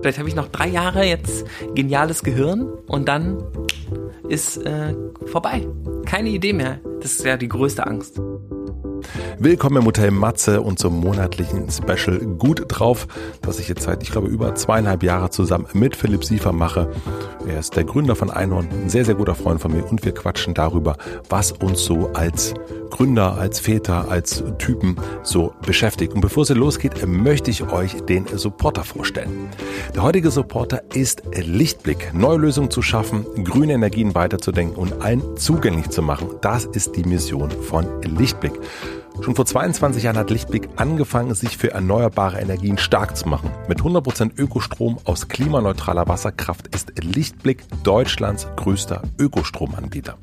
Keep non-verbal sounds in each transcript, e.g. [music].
Vielleicht habe ich noch drei Jahre jetzt geniales Gehirn und dann ist äh, vorbei. Keine Idee mehr. Das ist ja die größte Angst. Willkommen im Hotel Matze und zum monatlichen Special Gut drauf, das ich jetzt seit, ich glaube, über zweieinhalb Jahre zusammen mit Philipp Siefer mache. Er ist der Gründer von Einhorn, ein sehr, sehr guter Freund von mir und wir quatschen darüber, was uns so als Gründer, als Väter, als Typen so beschäftigt. Und bevor es losgeht, möchte ich euch den Supporter vorstellen. Der heutige Supporter ist Lichtblick. Neue Lösungen zu schaffen, grüne Energien weiterzudenken und allen zugänglich zu machen. Das ist die Mission von Lichtblick. Schon vor 22 Jahren hat Lichtblick angefangen, sich für erneuerbare Energien stark zu machen. Mit 100% Ökostrom aus klimaneutraler Wasserkraft ist Lichtblick Deutschlands größter Ökostromanbieter.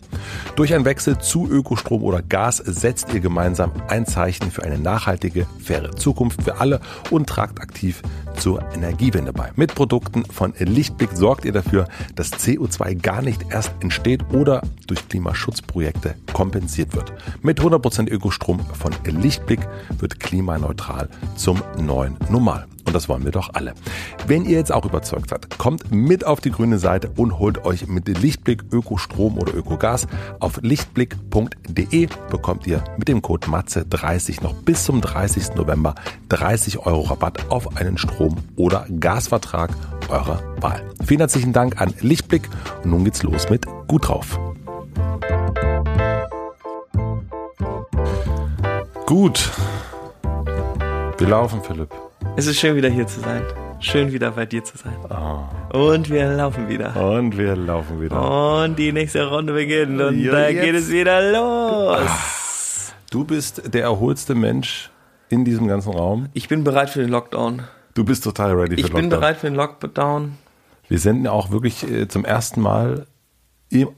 Durch einen Wechsel zu Ökostrom oder Gas setzt ihr gemeinsam ein Zeichen für eine nachhaltige, faire Zukunft für alle und tragt aktiv zur Energiewende bei. Mit Produkten von Lichtblick sorgt ihr dafür, dass CO2 gar nicht erst entsteht oder durch Klimaschutzprojekte kompensiert wird. Mit 100% Ökostrom von Lichtblick wird klimaneutral zum neuen Normal. Und das wollen wir doch alle. Wenn ihr jetzt auch überzeugt seid, kommt mit auf die grüne Seite und holt euch mit Lichtblick Ökostrom oder Ökogas. Auf lichtblick.de bekommt ihr mit dem Code MATZE30 noch bis zum 30. November 30 Euro Rabatt auf einen Strom- oder Gasvertrag eurer Wahl. Vielen herzlichen Dank an Lichtblick und nun geht's los mit Gut drauf. Gut. Wir laufen, Philipp. Es ist schön wieder hier zu sein. Schön wieder bei dir zu sein. Oh. Und wir laufen wieder. Und wir laufen wieder. Und die nächste Runde beginnt und Ja, da jetzt. geht es wieder los. Du bist der erholste Mensch in diesem ganzen Raum. Ich bin bereit für den Lockdown. Du bist total ready für Ich bin Lockdown. bereit für den Lockdown. Wir senden auch wirklich äh, zum ersten Mal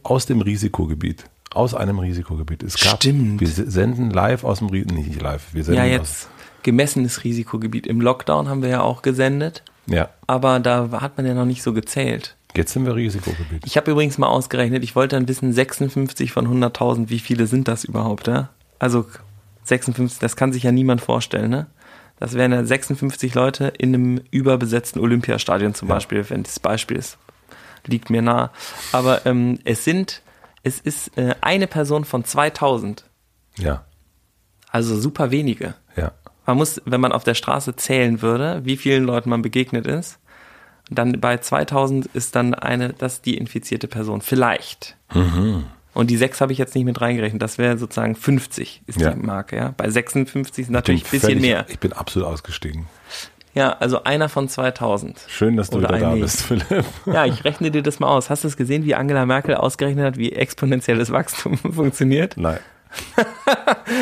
aus dem Risikogebiet. Aus einem Risikogebiet. Es gab, Stimmt. Wir se- senden live aus dem Risikogebiet. Nicht live. Wir senden Ja, jetzt gemessenes Risikogebiet. Im Lockdown haben wir ja auch gesendet, ja, aber da hat man ja noch nicht so gezählt. jetzt sind wir Risikogebiet. Ich habe übrigens mal ausgerechnet, ich wollte dann wissen, 56 von 100.000, wie viele sind das überhaupt, ja? Also 56, das kann sich ja niemand vorstellen, ne? Das wären ja 56 Leute in einem überbesetzten Olympiastadion zum Ja. Beispiel, wenn das Beispiel ist. Liegt mir nah. Aber ähm, es sind, es ist äh, eine Person von 2000. Ja, Also super wenige. ja. Man muss, wenn man auf der Straße zählen würde, wie vielen Leuten man begegnet ist, dann bei 2000 ist dann eine, das ist die infizierte Person. Vielleicht. Und die sechs habe ich jetzt nicht mit reingerechnet. Das wäre sozusagen 50 ist Ja. die Marke. Ja? Bei 56 ist natürlich ein bisschen völlig- mehr. Ich bin absolut ausgestiegen. Ja, also einer von 2000. Schön, dass du Oder wieder da bist, Philipp. Ja, ich rechne dir das mal aus. Hast du es gesehen, wie Angela Merkel ausgerechnet hat, wie exponentielles Wachstum [laughs] funktioniert? Nein. [laughs]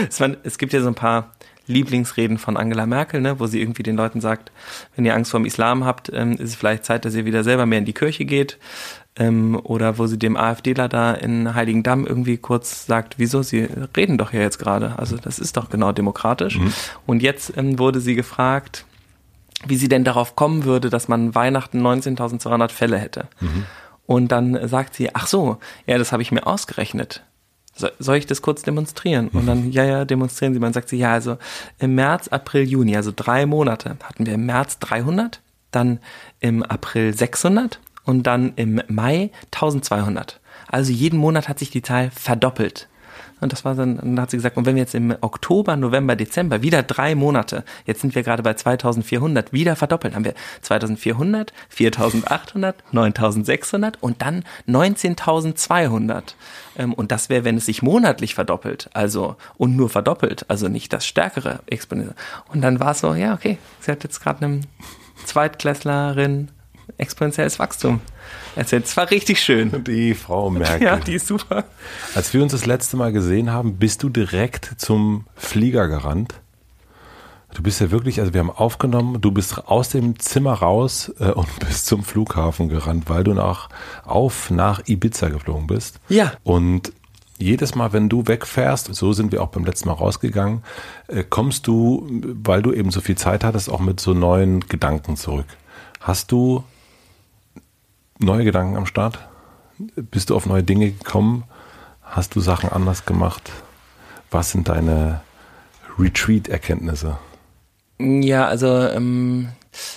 Es, waren, es gibt ja so ein paar Lieblingsreden von Angela Merkel, ne, wo sie irgendwie den Leuten sagt, wenn ihr Angst vor dem Islam habt, ähm, ist es vielleicht Zeit, dass ihr wieder selber mehr in die Kirche geht. Ähm, oder wo sie dem AfDler da in Heiligendamm irgendwie kurz sagt, wieso, sie reden doch ja jetzt gerade. Also das ist doch genau demokratisch. Und jetzt ähm, wurde sie gefragt, wie sie denn darauf kommen würde, dass man Weihnachten 19.200 Fälle hätte. Und dann sagt sie, ach so, ja, das habe ich mir ausgerechnet. So, soll ich das kurz demonstrieren? Und dann, ja, ja, demonstrieren Sie. Man sagt sie, ja, also im März, April, Juni, also drei Monate, hatten wir im März 300, dann im April 600 und dann im Mai 1200. Also jeden Monat hat sich die Zahl verdoppelt. Und das war dann, dann hat sie gesagt, und wenn wir jetzt im Oktober, November, Dezember wieder drei Monate, jetzt sind wir gerade bei 2400, wieder verdoppeln, haben wir 2400, 4800, 9600 und dann 19200. Ähm, Und das wäre, wenn es sich monatlich verdoppelt, also und nur verdoppelt, also nicht das stärkere Exponent. Und dann war es so, ja, okay, sie hat jetzt gerade einem Zweitklässlerin exponentielles Wachstum erzählt. Es war richtig schön. Die Frau [laughs] Merkel. Ja, die ist super. Als wir uns das letzte Mal gesehen haben, bist du direkt zum Flieger gerannt. Du bist ja wirklich, also wir haben aufgenommen, du bist aus dem Zimmer raus äh, und bist zum Flughafen gerannt, weil du nach, auf nach Ibiza geflogen bist. Ja. Und jedes Mal, wenn du wegfährst, so sind wir auch beim letzten Mal rausgegangen, äh, kommst du, weil du eben so viel Zeit hattest, auch mit so neuen Gedanken zurück. Hast du neue Gedanken am Start? Bist du auf neue Dinge gekommen? Hast du Sachen anders gemacht? Was sind deine Retreat-Erkenntnisse? Ja, also ähm,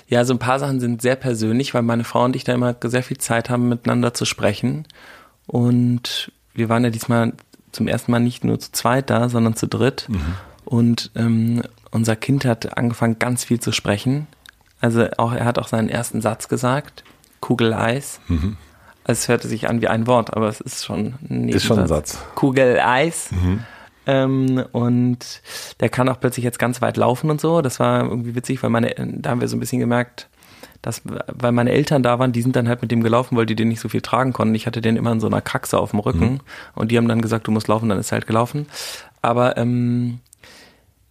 Ja, so ein paar Sachen sind sehr persönlich, weil meine Frau und ich da immer sehr viel Zeit haben, miteinander zu sprechen. Und wir waren ja diesmal zum ersten Mal nicht nur zu zweit da, sondern zu dritt. Mhm. Und ähm, unser Kind hat angefangen, ganz viel zu sprechen. Also auch, er hat auch seinen ersten Satz gesagt. Kugel Eis. Mhm. Also es hörte sich an wie ein Wort, aber es ist schon ein Ist schon ein Satz. Kugel Eis. Mhm. Ähm, und der kann auch plötzlich jetzt ganz weit laufen und so. Das war irgendwie witzig, weil meine, da haben wir so ein bisschen gemerkt, dass, weil meine Eltern da waren, die sind dann halt mit dem gelaufen, weil die den nicht so viel tragen konnten. Ich hatte den immer in so einer Kraxe auf dem Rücken mhm. und die haben dann gesagt, du musst laufen, dann ist er halt gelaufen. Aber ähm,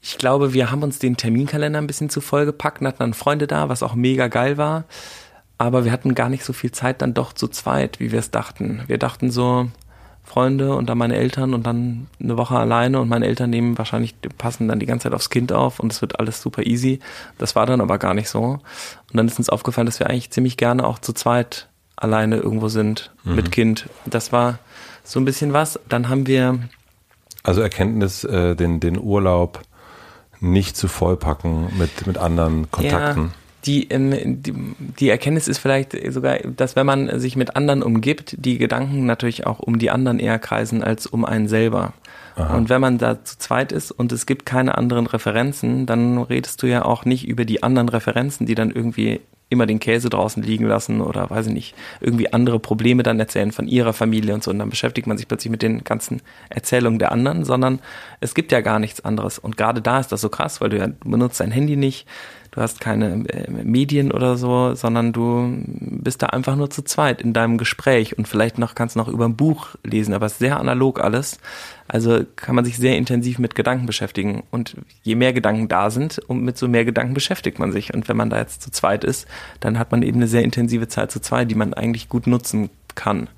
ich glaube, wir haben uns den Terminkalender ein bisschen zu voll gepackt und hatten dann Freunde da, was auch mega geil war. Aber wir hatten gar nicht so viel Zeit dann doch zu zweit, wie wir es dachten. Wir dachten so, Freunde und dann meine Eltern und dann eine Woche alleine und meine Eltern nehmen wahrscheinlich, passen dann die ganze Zeit aufs Kind auf und es wird alles super easy. Das war dann aber gar nicht so. Und dann ist uns aufgefallen, dass wir eigentlich ziemlich gerne auch zu zweit alleine irgendwo sind mhm. mit Kind. Das war so ein bisschen was. Dann haben wir. Also Erkenntnis, äh, den, den Urlaub nicht zu vollpacken mit, mit anderen Kontakten. Ja die, ähm, die, die Erkenntnis ist vielleicht sogar, dass wenn man sich mit anderen umgibt, die Gedanken natürlich auch um die anderen eher kreisen als um einen selber. Aha. Und wenn man da zu zweit ist und es gibt keine anderen Referenzen, dann redest du ja auch nicht über die anderen Referenzen, die dann irgendwie immer den Käse draußen liegen lassen oder weiß ich nicht, irgendwie andere Probleme dann erzählen von ihrer Familie und so. Und dann beschäftigt man sich plötzlich mit den ganzen Erzählungen der anderen, sondern es gibt ja gar nichts anderes. Und gerade da ist das so krass, weil du ja benutzt dein Handy nicht, du hast keine äh, Medien oder so, sondern du bist da einfach nur zu zweit in deinem Gespräch und vielleicht noch kannst du noch über ein Buch lesen, aber es ist sehr analog alles. Also kann man sich sehr intensiv mit Gedanken beschäftigen und je mehr Gedanken da sind, mit so mehr Gedanken beschäftigt man sich und wenn man da jetzt zu zweit ist, dann hat man eben eine sehr intensive Zeit zu zweit, die man eigentlich gut nutzen kann.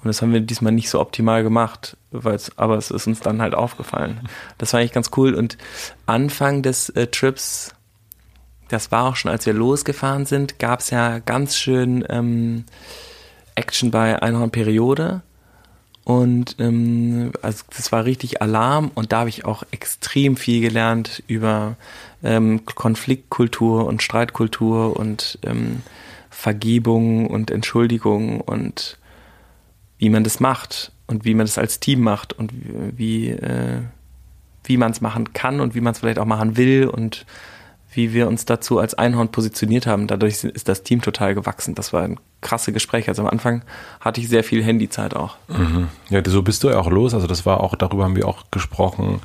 Und das haben wir diesmal nicht so optimal gemacht, aber es ist uns dann halt aufgefallen. Das war eigentlich ganz cool. Und Anfang des äh, Trips das war auch schon, als wir losgefahren sind, gab es ja ganz schön ähm, Action bei Einhorn Periode. Und ähm, also das war richtig Alarm und da habe ich auch extrem viel gelernt über ähm, Konfliktkultur und Streitkultur und ähm, Vergebung und Entschuldigung und wie man das macht und wie man das als Team macht und wie, äh, wie man es machen kann und wie man es vielleicht auch machen will und wie wir uns dazu als Einhorn positioniert haben. Dadurch ist das Team total gewachsen. Das war ein krasse Gespräch. Also am Anfang hatte ich sehr viel Handyzeit auch. Mhm. Ja, so bist du ja auch los. Also das war auch, darüber haben wir auch gesprochen.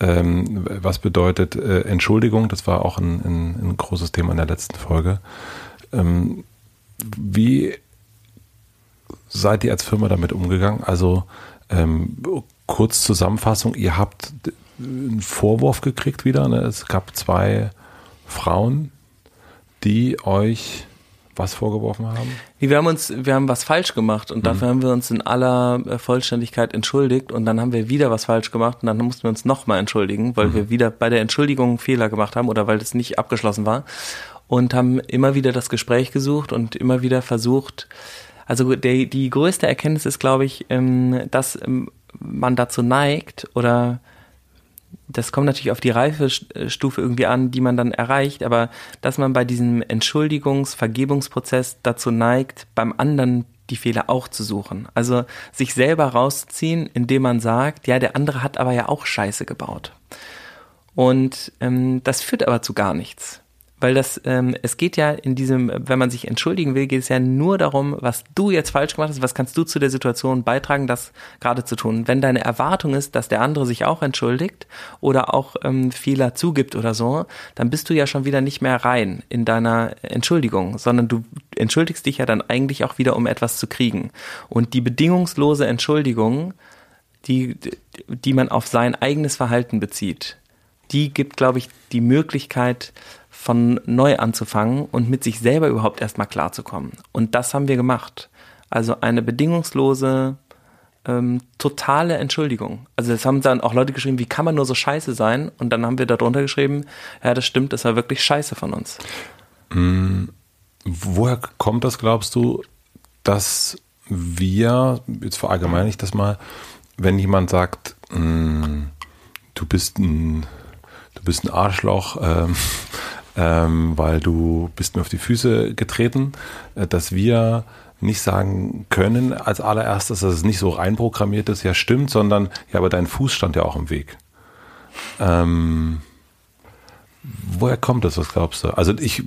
Ähm, was bedeutet äh, Entschuldigung? Das war auch ein, ein, ein, großes Thema in der letzten Folge. Ähm, wie seid ihr als Firma damit umgegangen? Also ähm, kurz Zusammenfassung, ihr habt einen Vorwurf gekriegt wieder. Ne? Es gab zwei Frauen, die euch was vorgeworfen haben? Wir haben uns, wir haben was falsch gemacht und mhm. dafür haben wir uns in aller äh, Vollständigkeit entschuldigt und dann haben wir wieder was falsch gemacht und dann mussten wir uns nochmal entschuldigen, weil mhm. wir wieder bei der Entschuldigung Fehler gemacht haben oder weil das nicht abgeschlossen war und haben immer wieder das Gespräch gesucht und immer wieder versucht, also der, die größte Erkenntnis ist, glaube ich, ähm, dass ähm, man dazu neigt oder das kommt natürlich auf die Reifestufe irgendwie an, die man dann erreicht, aber dass man bei diesem Entschuldigungs-, Vergebungsprozess dazu neigt, beim anderen die Fehler auch zu suchen. Also sich selber rausziehen, indem man sagt, ja, der andere hat aber ja auch Scheiße gebaut. Und ähm, das führt aber zu gar nichts. Weil das, ähm, es geht ja in diesem, wenn man sich entschuldigen will, geht es ja nur darum, was du jetzt falsch gemacht hast, was kannst du zu der Situation beitragen, das gerade zu tun. Wenn deine Erwartung ist, dass der andere sich auch entschuldigt oder auch ähm, Fehler zugibt oder so, dann bist du ja schon wieder nicht mehr rein in deiner Entschuldigung, sondern du entschuldigst dich ja dann eigentlich auch wieder, um etwas zu kriegen. Und die bedingungslose Entschuldigung, die, die man auf sein eigenes Verhalten bezieht, die gibt, glaube ich, die Möglichkeit, von neu anzufangen und mit sich selber überhaupt erstmal klarzukommen. Und das haben wir gemacht. Also eine bedingungslose, ähm, totale Entschuldigung. Also das haben dann auch Leute geschrieben, wie kann man nur so scheiße sein? Und dann haben wir darunter geschrieben, ja, das stimmt, das war wirklich scheiße von uns. Mm, woher kommt das, glaubst du, dass wir, jetzt verallgemeine ich das mal, wenn jemand sagt, mm, du bist ein, du bist ein Arschloch, [laughs] ähm, ähm, weil du bist mir auf die Füße getreten, äh, dass wir nicht sagen können als allererstes, dass es nicht so reinprogrammiert ist, ja stimmt, sondern ja, aber dein Fuß stand ja auch im Weg. Ähm, woher kommt das, was glaubst du? Also ich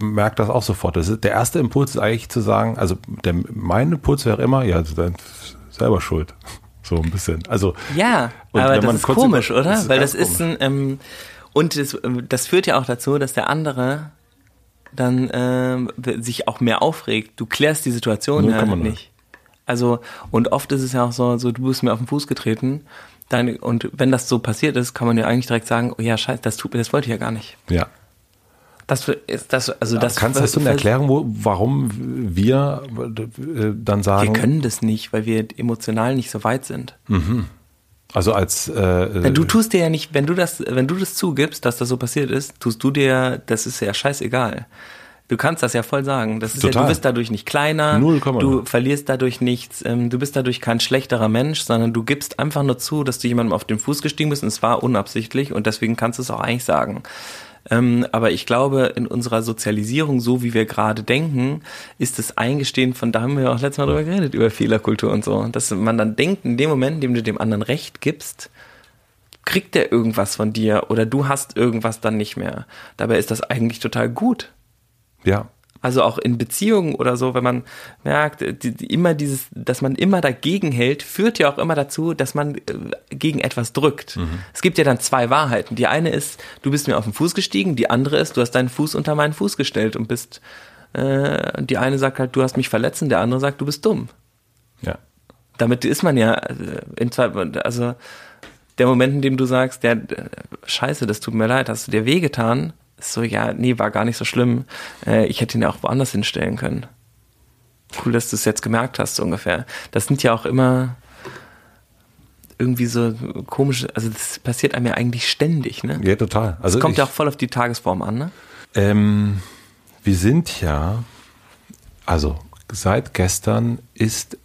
merke das auch sofort. Das ist, der erste Impuls ist eigentlich zu sagen, also der, mein Impuls wäre immer, ja, selber schuld. So ein bisschen. Also ja, aber das ist komisch, über, oder? Das ist Weil das ist ein ähm, und das, das führt ja auch dazu, dass der andere dann äh, sich auch mehr aufregt. Du klärst die Situation ja nicht. Also, und oft ist es ja auch so, so, du bist mir auf den Fuß getreten. Dann, und wenn das so passiert ist, kann man ja eigentlich direkt sagen, oh ja, scheiße, das tut mir, das wollte ich ja gar nicht. Ja. Das das, also das. Kannst du eine Erklärung, wo, warum wir äh, dann sagen? Wir können das nicht, weil wir emotional nicht so weit sind. Mhm. Also als äh, du tust dir ja nicht, wenn du das, wenn du das zugibst, dass das so passiert ist, tust du dir, das ist ja scheißegal. Du kannst das ja voll sagen. Das ist Total. ja, du bist dadurch nicht kleiner, 0, du verlierst dadurch nichts, ähm, du bist dadurch kein schlechterer Mensch, sondern du gibst einfach nur zu, dass du jemandem auf den Fuß gestiegen bist und es war unabsichtlich und deswegen kannst du es auch eigentlich sagen. Ähm, aber ich glaube, in unserer Sozialisierung, so wie wir gerade denken, ist das Eingestehen von, da haben wir auch letztes Mal drüber geredet, über Fehlerkultur und so, dass man dann denkt, in dem Moment, in dem du dem anderen Recht gibst, kriegt der irgendwas von dir oder du hast irgendwas dann nicht mehr. Dabei ist das eigentlich total gut. Ja, also auch in Beziehungen oder so, wenn man merkt, die, die, immer dieses, dass man immer dagegen hält, führt ja auch immer dazu, dass man äh, gegen etwas drückt. Mhm. Es gibt ja dann zwei Wahrheiten. Die eine ist, du bist mir auf den Fuß gestiegen, die andere ist, du hast deinen Fuß unter meinen Fuß gestellt und bist, äh, die eine sagt halt, du hast mich verletzt und der andere sagt, du bist dumm. Ja. Damit ist man ja äh, in zwei, also der Moment, in dem du sagst, der, scheiße, das tut mir leid, hast du dir wehgetan, so, ja, nee, war gar nicht so schlimm. Äh, ich hätte ihn ja auch woanders hinstellen können. Cool, dass du es jetzt gemerkt hast, so ungefähr. Das sind ja auch immer irgendwie so komische, also das passiert einem ja eigentlich ständig, ne? Ja, total. Also das kommt ich, ja auch voll auf die Tagesform an, ne? Ähm, wir sind ja, also seit gestern ist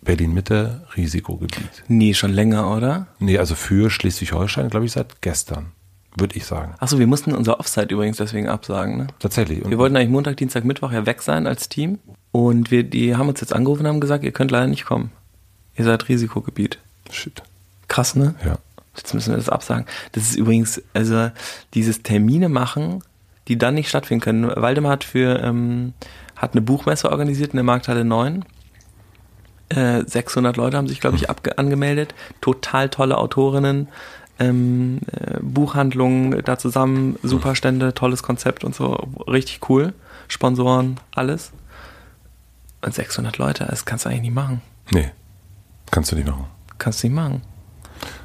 Berlin-Mitte Risikogebiet. Nee, schon länger, oder? Nee, also für Schleswig-Holstein, glaube ich, seit gestern würde ich sagen. Achso, wir mussten unser Offside übrigens deswegen absagen, ne? Tatsächlich. Und wir wollten eigentlich Montag, Dienstag, Mittwoch ja weg sein als Team. Und wir, die haben uns jetzt angerufen und haben gesagt, ihr könnt leider nicht kommen. Ihr seid Risikogebiet. Shit. Krass, ne? Ja. Jetzt müssen wir das absagen. Das ist übrigens, also dieses Termine machen, die dann nicht stattfinden können. Waldemar hat für, ähm, hat eine Buchmesse organisiert in der Markthalle 9. Äh, 600 Leute haben sich, glaube ich, hm. angemeldet. Total tolle Autorinnen ähm, äh, Buchhandlungen da zusammen, Superstände, tolles Konzept und so, richtig cool. Sponsoren, alles. Und 600 Leute, das kannst du eigentlich nicht machen. Nee, kannst du nicht machen. Kannst du nicht machen.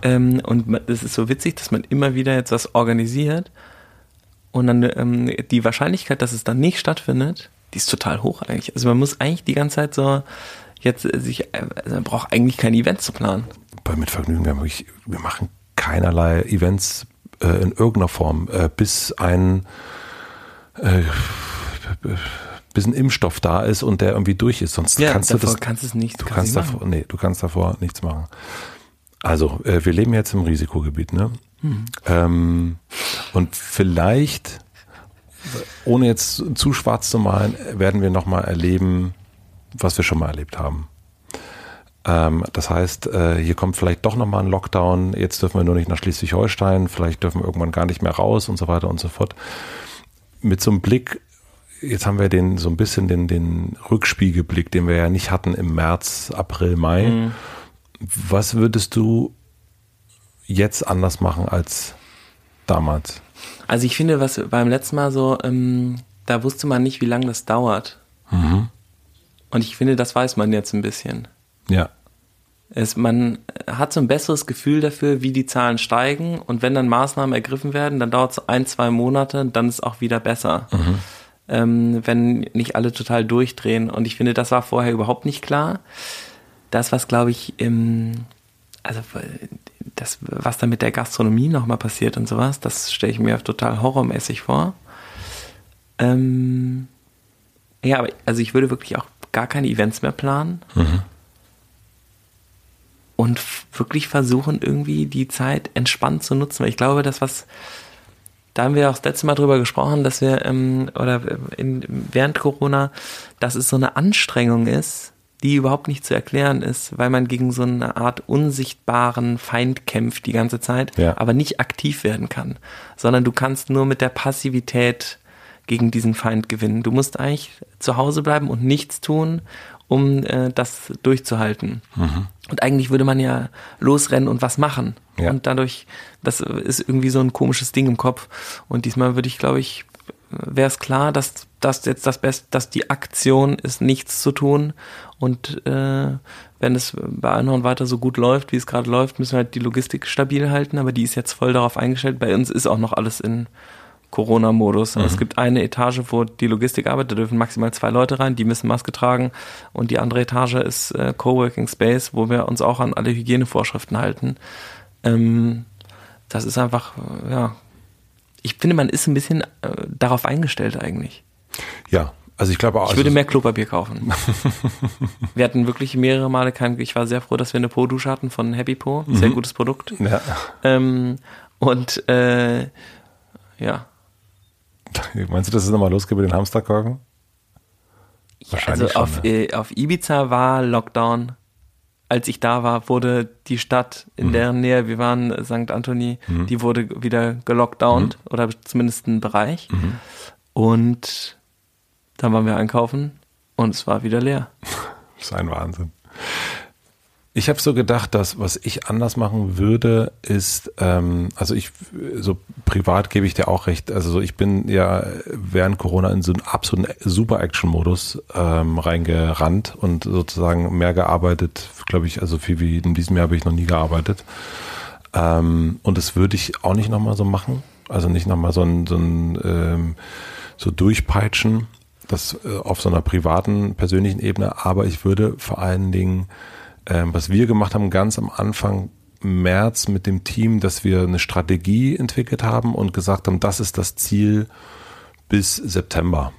Ähm, und es ist so witzig, dass man immer wieder jetzt was organisiert und dann ähm, die Wahrscheinlichkeit, dass es dann nicht stattfindet, die ist total hoch eigentlich. Also man muss eigentlich die ganze Zeit so jetzt sich, also man braucht eigentlich kein Event zu planen. Bei Mitvergnügen, wir, wir machen keinerlei Events äh, in irgendeiner Form, äh, bis ein äh, bis ein Impfstoff da ist und der irgendwie durch ist. Sonst ja, kannst du das. Kannst es nicht. Du kannst davor, nee, du kannst davor nichts machen. Also, äh, wir leben jetzt im Risikogebiet, ne? Mhm. Ähm, und vielleicht, ohne jetzt zu schwarz zu malen, werden wir nochmal erleben, was wir schon mal erlebt haben. Ähm, das heißt, äh, hier kommt vielleicht doch nochmal ein Lockdown. Jetzt dürfen wir nur nicht nach Schleswig-Holstein. Vielleicht dürfen wir irgendwann gar nicht mehr raus und so weiter und so fort. Mit so einem Blick, jetzt haben wir den so ein bisschen den, den Rückspiegelblick, den wir ja nicht hatten im März, April, Mai. Mhm. Was würdest du jetzt anders machen als damals? Also ich finde, was beim letzten Mal so, ähm, da wusste man nicht, wie lange das dauert. Mhm. Und ich finde, das weiß man jetzt ein bisschen. Ja. Es, man hat so ein besseres Gefühl dafür, wie die Zahlen steigen und wenn dann Maßnahmen ergriffen werden, dann dauert es ein, zwei Monate, dann ist es auch wieder besser. Mhm. Ähm, wenn nicht alle total durchdrehen. Und ich finde, das war vorher überhaupt nicht klar. Das, was glaube ich, im, also das, was da mit der Gastronomie nochmal passiert und sowas, das stelle ich mir total horrormäßig vor. Ähm, ja, aber also ich würde wirklich auch gar keine Events mehr planen. Mhm und wirklich versuchen, irgendwie die Zeit entspannt zu nutzen. Weil ich glaube, das, was da haben wir auch das letzte Mal drüber gesprochen, dass wir, ähm, oder in, während Corona, dass es so eine Anstrengung ist, die überhaupt nicht zu erklären ist, weil man gegen so eine Art unsichtbaren Feind kämpft die ganze Zeit, Ja. aber nicht aktiv werden kann, sondern du kannst nur mit der Passivität gegen diesen Feind gewinnen. Du musst eigentlich zu Hause bleiben und nichts tun, um äh, das durchzuhalten. Mhm. Und eigentlich würde man ja losrennen und was machen. Ja. Und dadurch, das ist irgendwie so ein komisches Ding im Kopf. Und diesmal würde ich, glaube ich, wäre es klar, dass das jetzt das Beste, dass die Aktion ist, nichts zu tun. Und äh, wenn es bei Einhorn weiter so gut läuft, wie es gerade läuft, müssen wir halt die Logistik stabil halten. Aber die ist jetzt voll darauf eingestellt. Bei uns ist auch noch alles in Corona-Modus. Mhm. Es gibt eine Etage, wo die Logistik arbeitet, da dürfen maximal zwei Leute rein, die müssen Maske tragen. Und die andere Etage ist äh, Coworking Space, wo wir uns auch an alle Hygienevorschriften halten. Ähm, das ist einfach, äh, ja, ich finde, man ist ein bisschen äh, darauf eingestellt eigentlich. Ja, also ich glaube auch. Ich würde also- mehr Klopapier kaufen. [laughs] wir hatten wirklich mehrere Male kein, ich war sehr froh, dass wir eine Po-Dusche hatten von Happy Po, sehr gutes Produkt. Ja. Ähm, und äh, ja, [laughs] Meinst du, dass es nochmal losgeht mit den Hamsterkorken? Ja, Wahrscheinlich also auf, schon, ne? äh, auf Ibiza war Lockdown. Als ich da war, wurde die Stadt, in Mhm. deren Nähe wir waren, St. Anthony, die wurde wieder gelockdownt Mhm. oder zumindest ein Bereich. Und dann waren wir einkaufen und es war wieder leer. [laughs] Das ist ein Wahnsinn. Ich habe so gedacht, dass was ich anders machen würde, ist, ähm, also ich, so privat gebe ich dir auch recht, also so ich bin ja während Corona in so einen absoluten Super-Action-Modus ähm, reingerannt und sozusagen mehr gearbeitet, glaube ich, also viel wie in diesem Jahr habe ich noch nie gearbeitet. Ähm, und das würde ich auch nicht nochmal so machen. Also nicht nochmal so ein, so ein ähm, so durchpeitschen, das äh, auf so einer privaten, persönlichen Ebene, aber ich würde vor allen Dingen, ähm, was wir gemacht haben, ganz am Anfang März mit dem Team, dass wir eine Strategie entwickelt haben und gesagt haben, das ist das Ziel bis September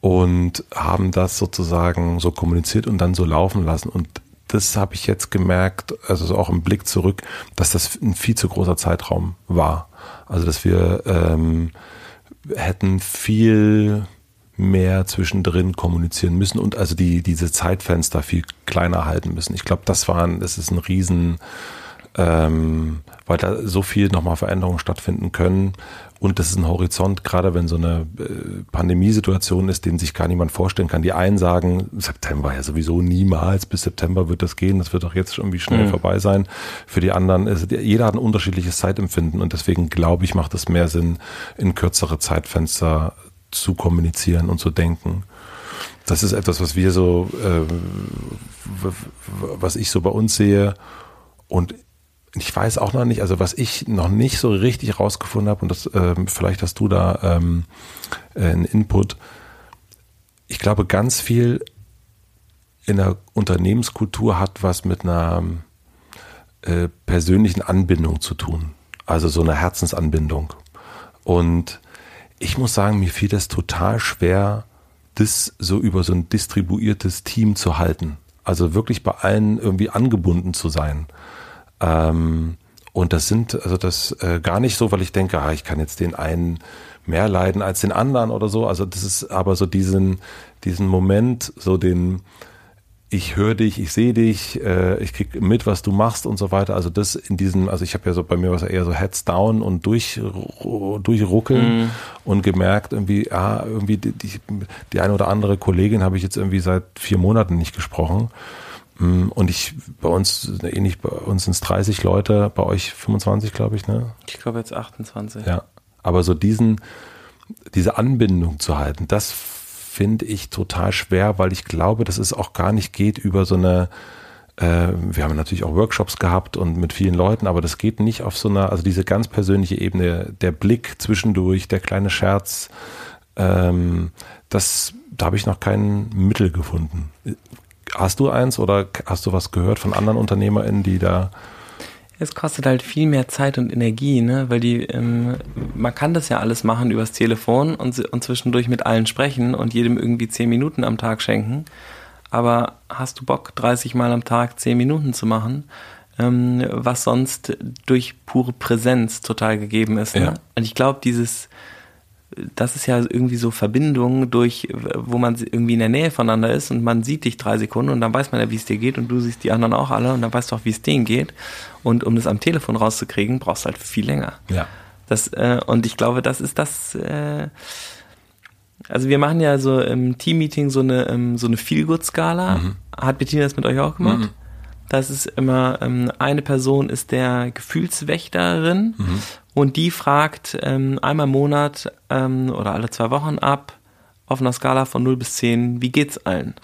und haben das sozusagen so kommuniziert und dann so laufen lassen. Und das habe ich jetzt gemerkt, also so auch im Blick zurück, dass das ein viel zu großer Zeitraum war. Also dass wir ähm, hätten viel mehr zwischendrin kommunizieren müssen und also die diese Zeitfenster viel kleiner halten müssen. Ich glaube, das war ein, das ist ein Riesen, ähm, weil da so viel nochmal Veränderungen stattfinden können. Und das ist ein Horizont, gerade wenn so eine äh, Pandemiesituation ist, den sich gar niemand vorstellen kann. Die einen sagen, September ja sowieso niemals, bis September wird das gehen, das wird doch jetzt irgendwie schnell vorbei sein. Für die anderen ist, jeder hat ein unterschiedliches Zeitempfinden und deswegen glaube ich, macht es mehr Sinn, in kürzere Zeitfenster zu kommunizieren und zu denken. Das ist etwas, was wir so, äh, was ich so bei uns sehe. Und ich weiß auch noch nicht, also was ich noch nicht so richtig rausgefunden habe, und das ähm, vielleicht hast du da ähm, äh, einen Input. Ich glaube, ganz viel in der Unternehmenskultur hat was mit einer äh, persönlichen Anbindung zu tun. Also so eine Herzensanbindung. Und ich muss sagen, mir fiel das total schwer, das so über so ein distribuiertes Team zu halten. Also wirklich bei allen irgendwie angebunden zu sein. Ähm, und das sind, also das äh, gar nicht so, weil ich denke, ah, ich kann jetzt den einen mehr leiden als den anderen oder so. Also das ist aber so diesen, diesen Moment, so den, ich höre dich, ich sehe dich, äh, ich krieg mit, was du machst und so weiter. Also das in diesem, also ich habe ja so bei mir was eher so Heads down und durch durchruckeln und gemerkt irgendwie, ja, irgendwie die, die, die eine oder andere Kollegin habe ich jetzt irgendwie seit vier Monaten nicht gesprochen. Mm, Und ich, bei uns, ähnlich, bei uns sind es 30 Leute, bei euch 25, glaube ich, ne? Ich glaube jetzt 28. Ja. Aber so diesen, diese Anbindung zu halten, das finde ich total schwer, weil ich glaube, dass es auch gar nicht geht über so eine, äh, wir haben natürlich auch Workshops gehabt und mit vielen Leuten, aber das geht nicht auf so einer, also diese ganz persönliche Ebene, der Blick zwischendurch, der kleine Scherz, ähm, das, da habe ich noch kein Mittel gefunden. Hast du eins oder hast du was gehört von anderen UnternehmerInnen, die da Es kostet halt viel mehr Zeit und Energie, ne? Weil die, ähm, man kann das ja alles machen übers Telefon und, und zwischendurch mit allen sprechen und jedem irgendwie zehn Minuten am Tag schenken. Aber hast du Bock, 30 Mal am Tag zehn Minuten zu machen? ähm, was sonst durch pure Präsenz total gegeben ist. Ne? Ja. Und ich glaube, dieses, das ist ja irgendwie so Verbindung durch, wo man irgendwie in der Nähe voneinander ist und man sieht dich drei Sekunden und dann weiß man ja, wie es dir geht und du siehst die anderen auch alle und dann weißt du auch, wie es denen geht. Und um das am Telefon rauszukriegen, brauchst du halt viel länger. Ja. Das, äh, und ich glaube, das ist das, äh, also wir machen ja so im Team-Meeting so eine, ähm, so eine Feel-Good-Skala. Hat Bettina das mit euch auch gemacht? Mhm. Das ist immer, ähm, eine Person ist der Gefühlswächterin und die fragt ähm, einmal im Monat ähm, oder alle zwei Wochen ab auf einer Skala von 0 bis 10, wie geht's allen?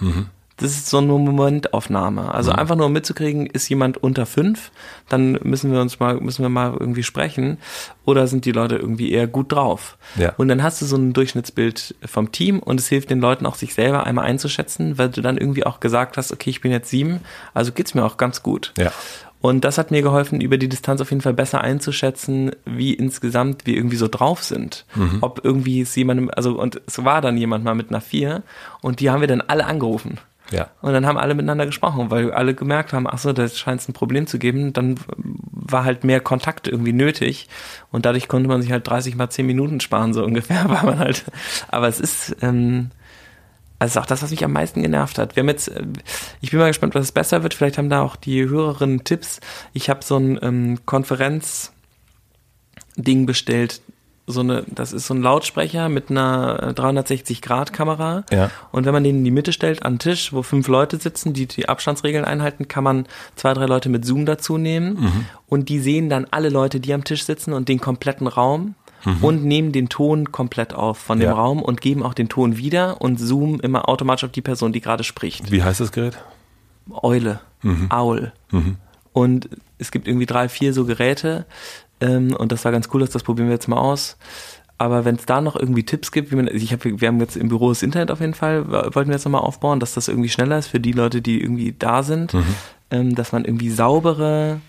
Das ist so eine Momentaufnahme. Also einfach nur um mitzukriegen, ist jemand unter 5, dann müssen wir uns mal, müssen wir mal irgendwie sprechen. Oder sind die Leute irgendwie eher gut drauf? Ja. Und dann hast du so ein Durchschnittsbild vom Team und es hilft den Leuten auch, sich selber einmal einzuschätzen, weil du dann irgendwie auch gesagt hast, okay, ich bin jetzt sieben, also geht's mir auch ganz gut. Ja. Und das hat mir geholfen, über die Distanz auf jeden Fall besser einzuschätzen, wie insgesamt wir irgendwie so drauf sind. Ob irgendwie es jemandem, also und es war dann jemand mal mit einer vier und die haben wir dann alle angerufen. Ja. Und dann haben alle miteinander gesprochen, weil alle gemerkt haben, ach so, da scheint es ein Problem zu geben. Dann war halt mehr Kontakt irgendwie nötig. Und dadurch konnte man sich halt 30 mal 10 Minuten sparen, so ungefähr, [laughs] war man halt. Aber es ist, ähm, also auch das, was mich am meisten genervt hat. Wir haben jetzt, äh, ich bin mal gespannt, was es besser wird. Vielleicht haben da auch die Hörerinnen Tipps. Ich habe so ein ähm, Konferenz-Ding bestellt. So eine, das ist so ein Lautsprecher mit einer 360-Grad-Kamera. Ja. Und wenn man den in die Mitte stellt, an den Tisch, wo fünf Leute sitzen, die die Abstandsregeln einhalten, kann man zwei, drei Leute mit Zoom dazu nehmen. Und die sehen dann alle Leute, die am Tisch sitzen und den kompletten Raum. Und nehmen den Ton komplett auf von dem Ja. Raum und geben auch den Ton wieder und zoomen immer automatisch auf die Person, die gerade spricht. Wie heißt das Gerät? Eule, Aul. Und es gibt irgendwie drei, vier so Geräte. Ähm, und das war ganz cool, das probieren wir jetzt mal aus. Aber wenn es da noch irgendwie Tipps gibt, wie man, ich hab, wir haben jetzt im Büro das Internet auf jeden Fall, wollten wir jetzt nochmal aufbauen, dass das irgendwie schneller ist für die Leute, die irgendwie da sind, ähm, dass man irgendwie saubere,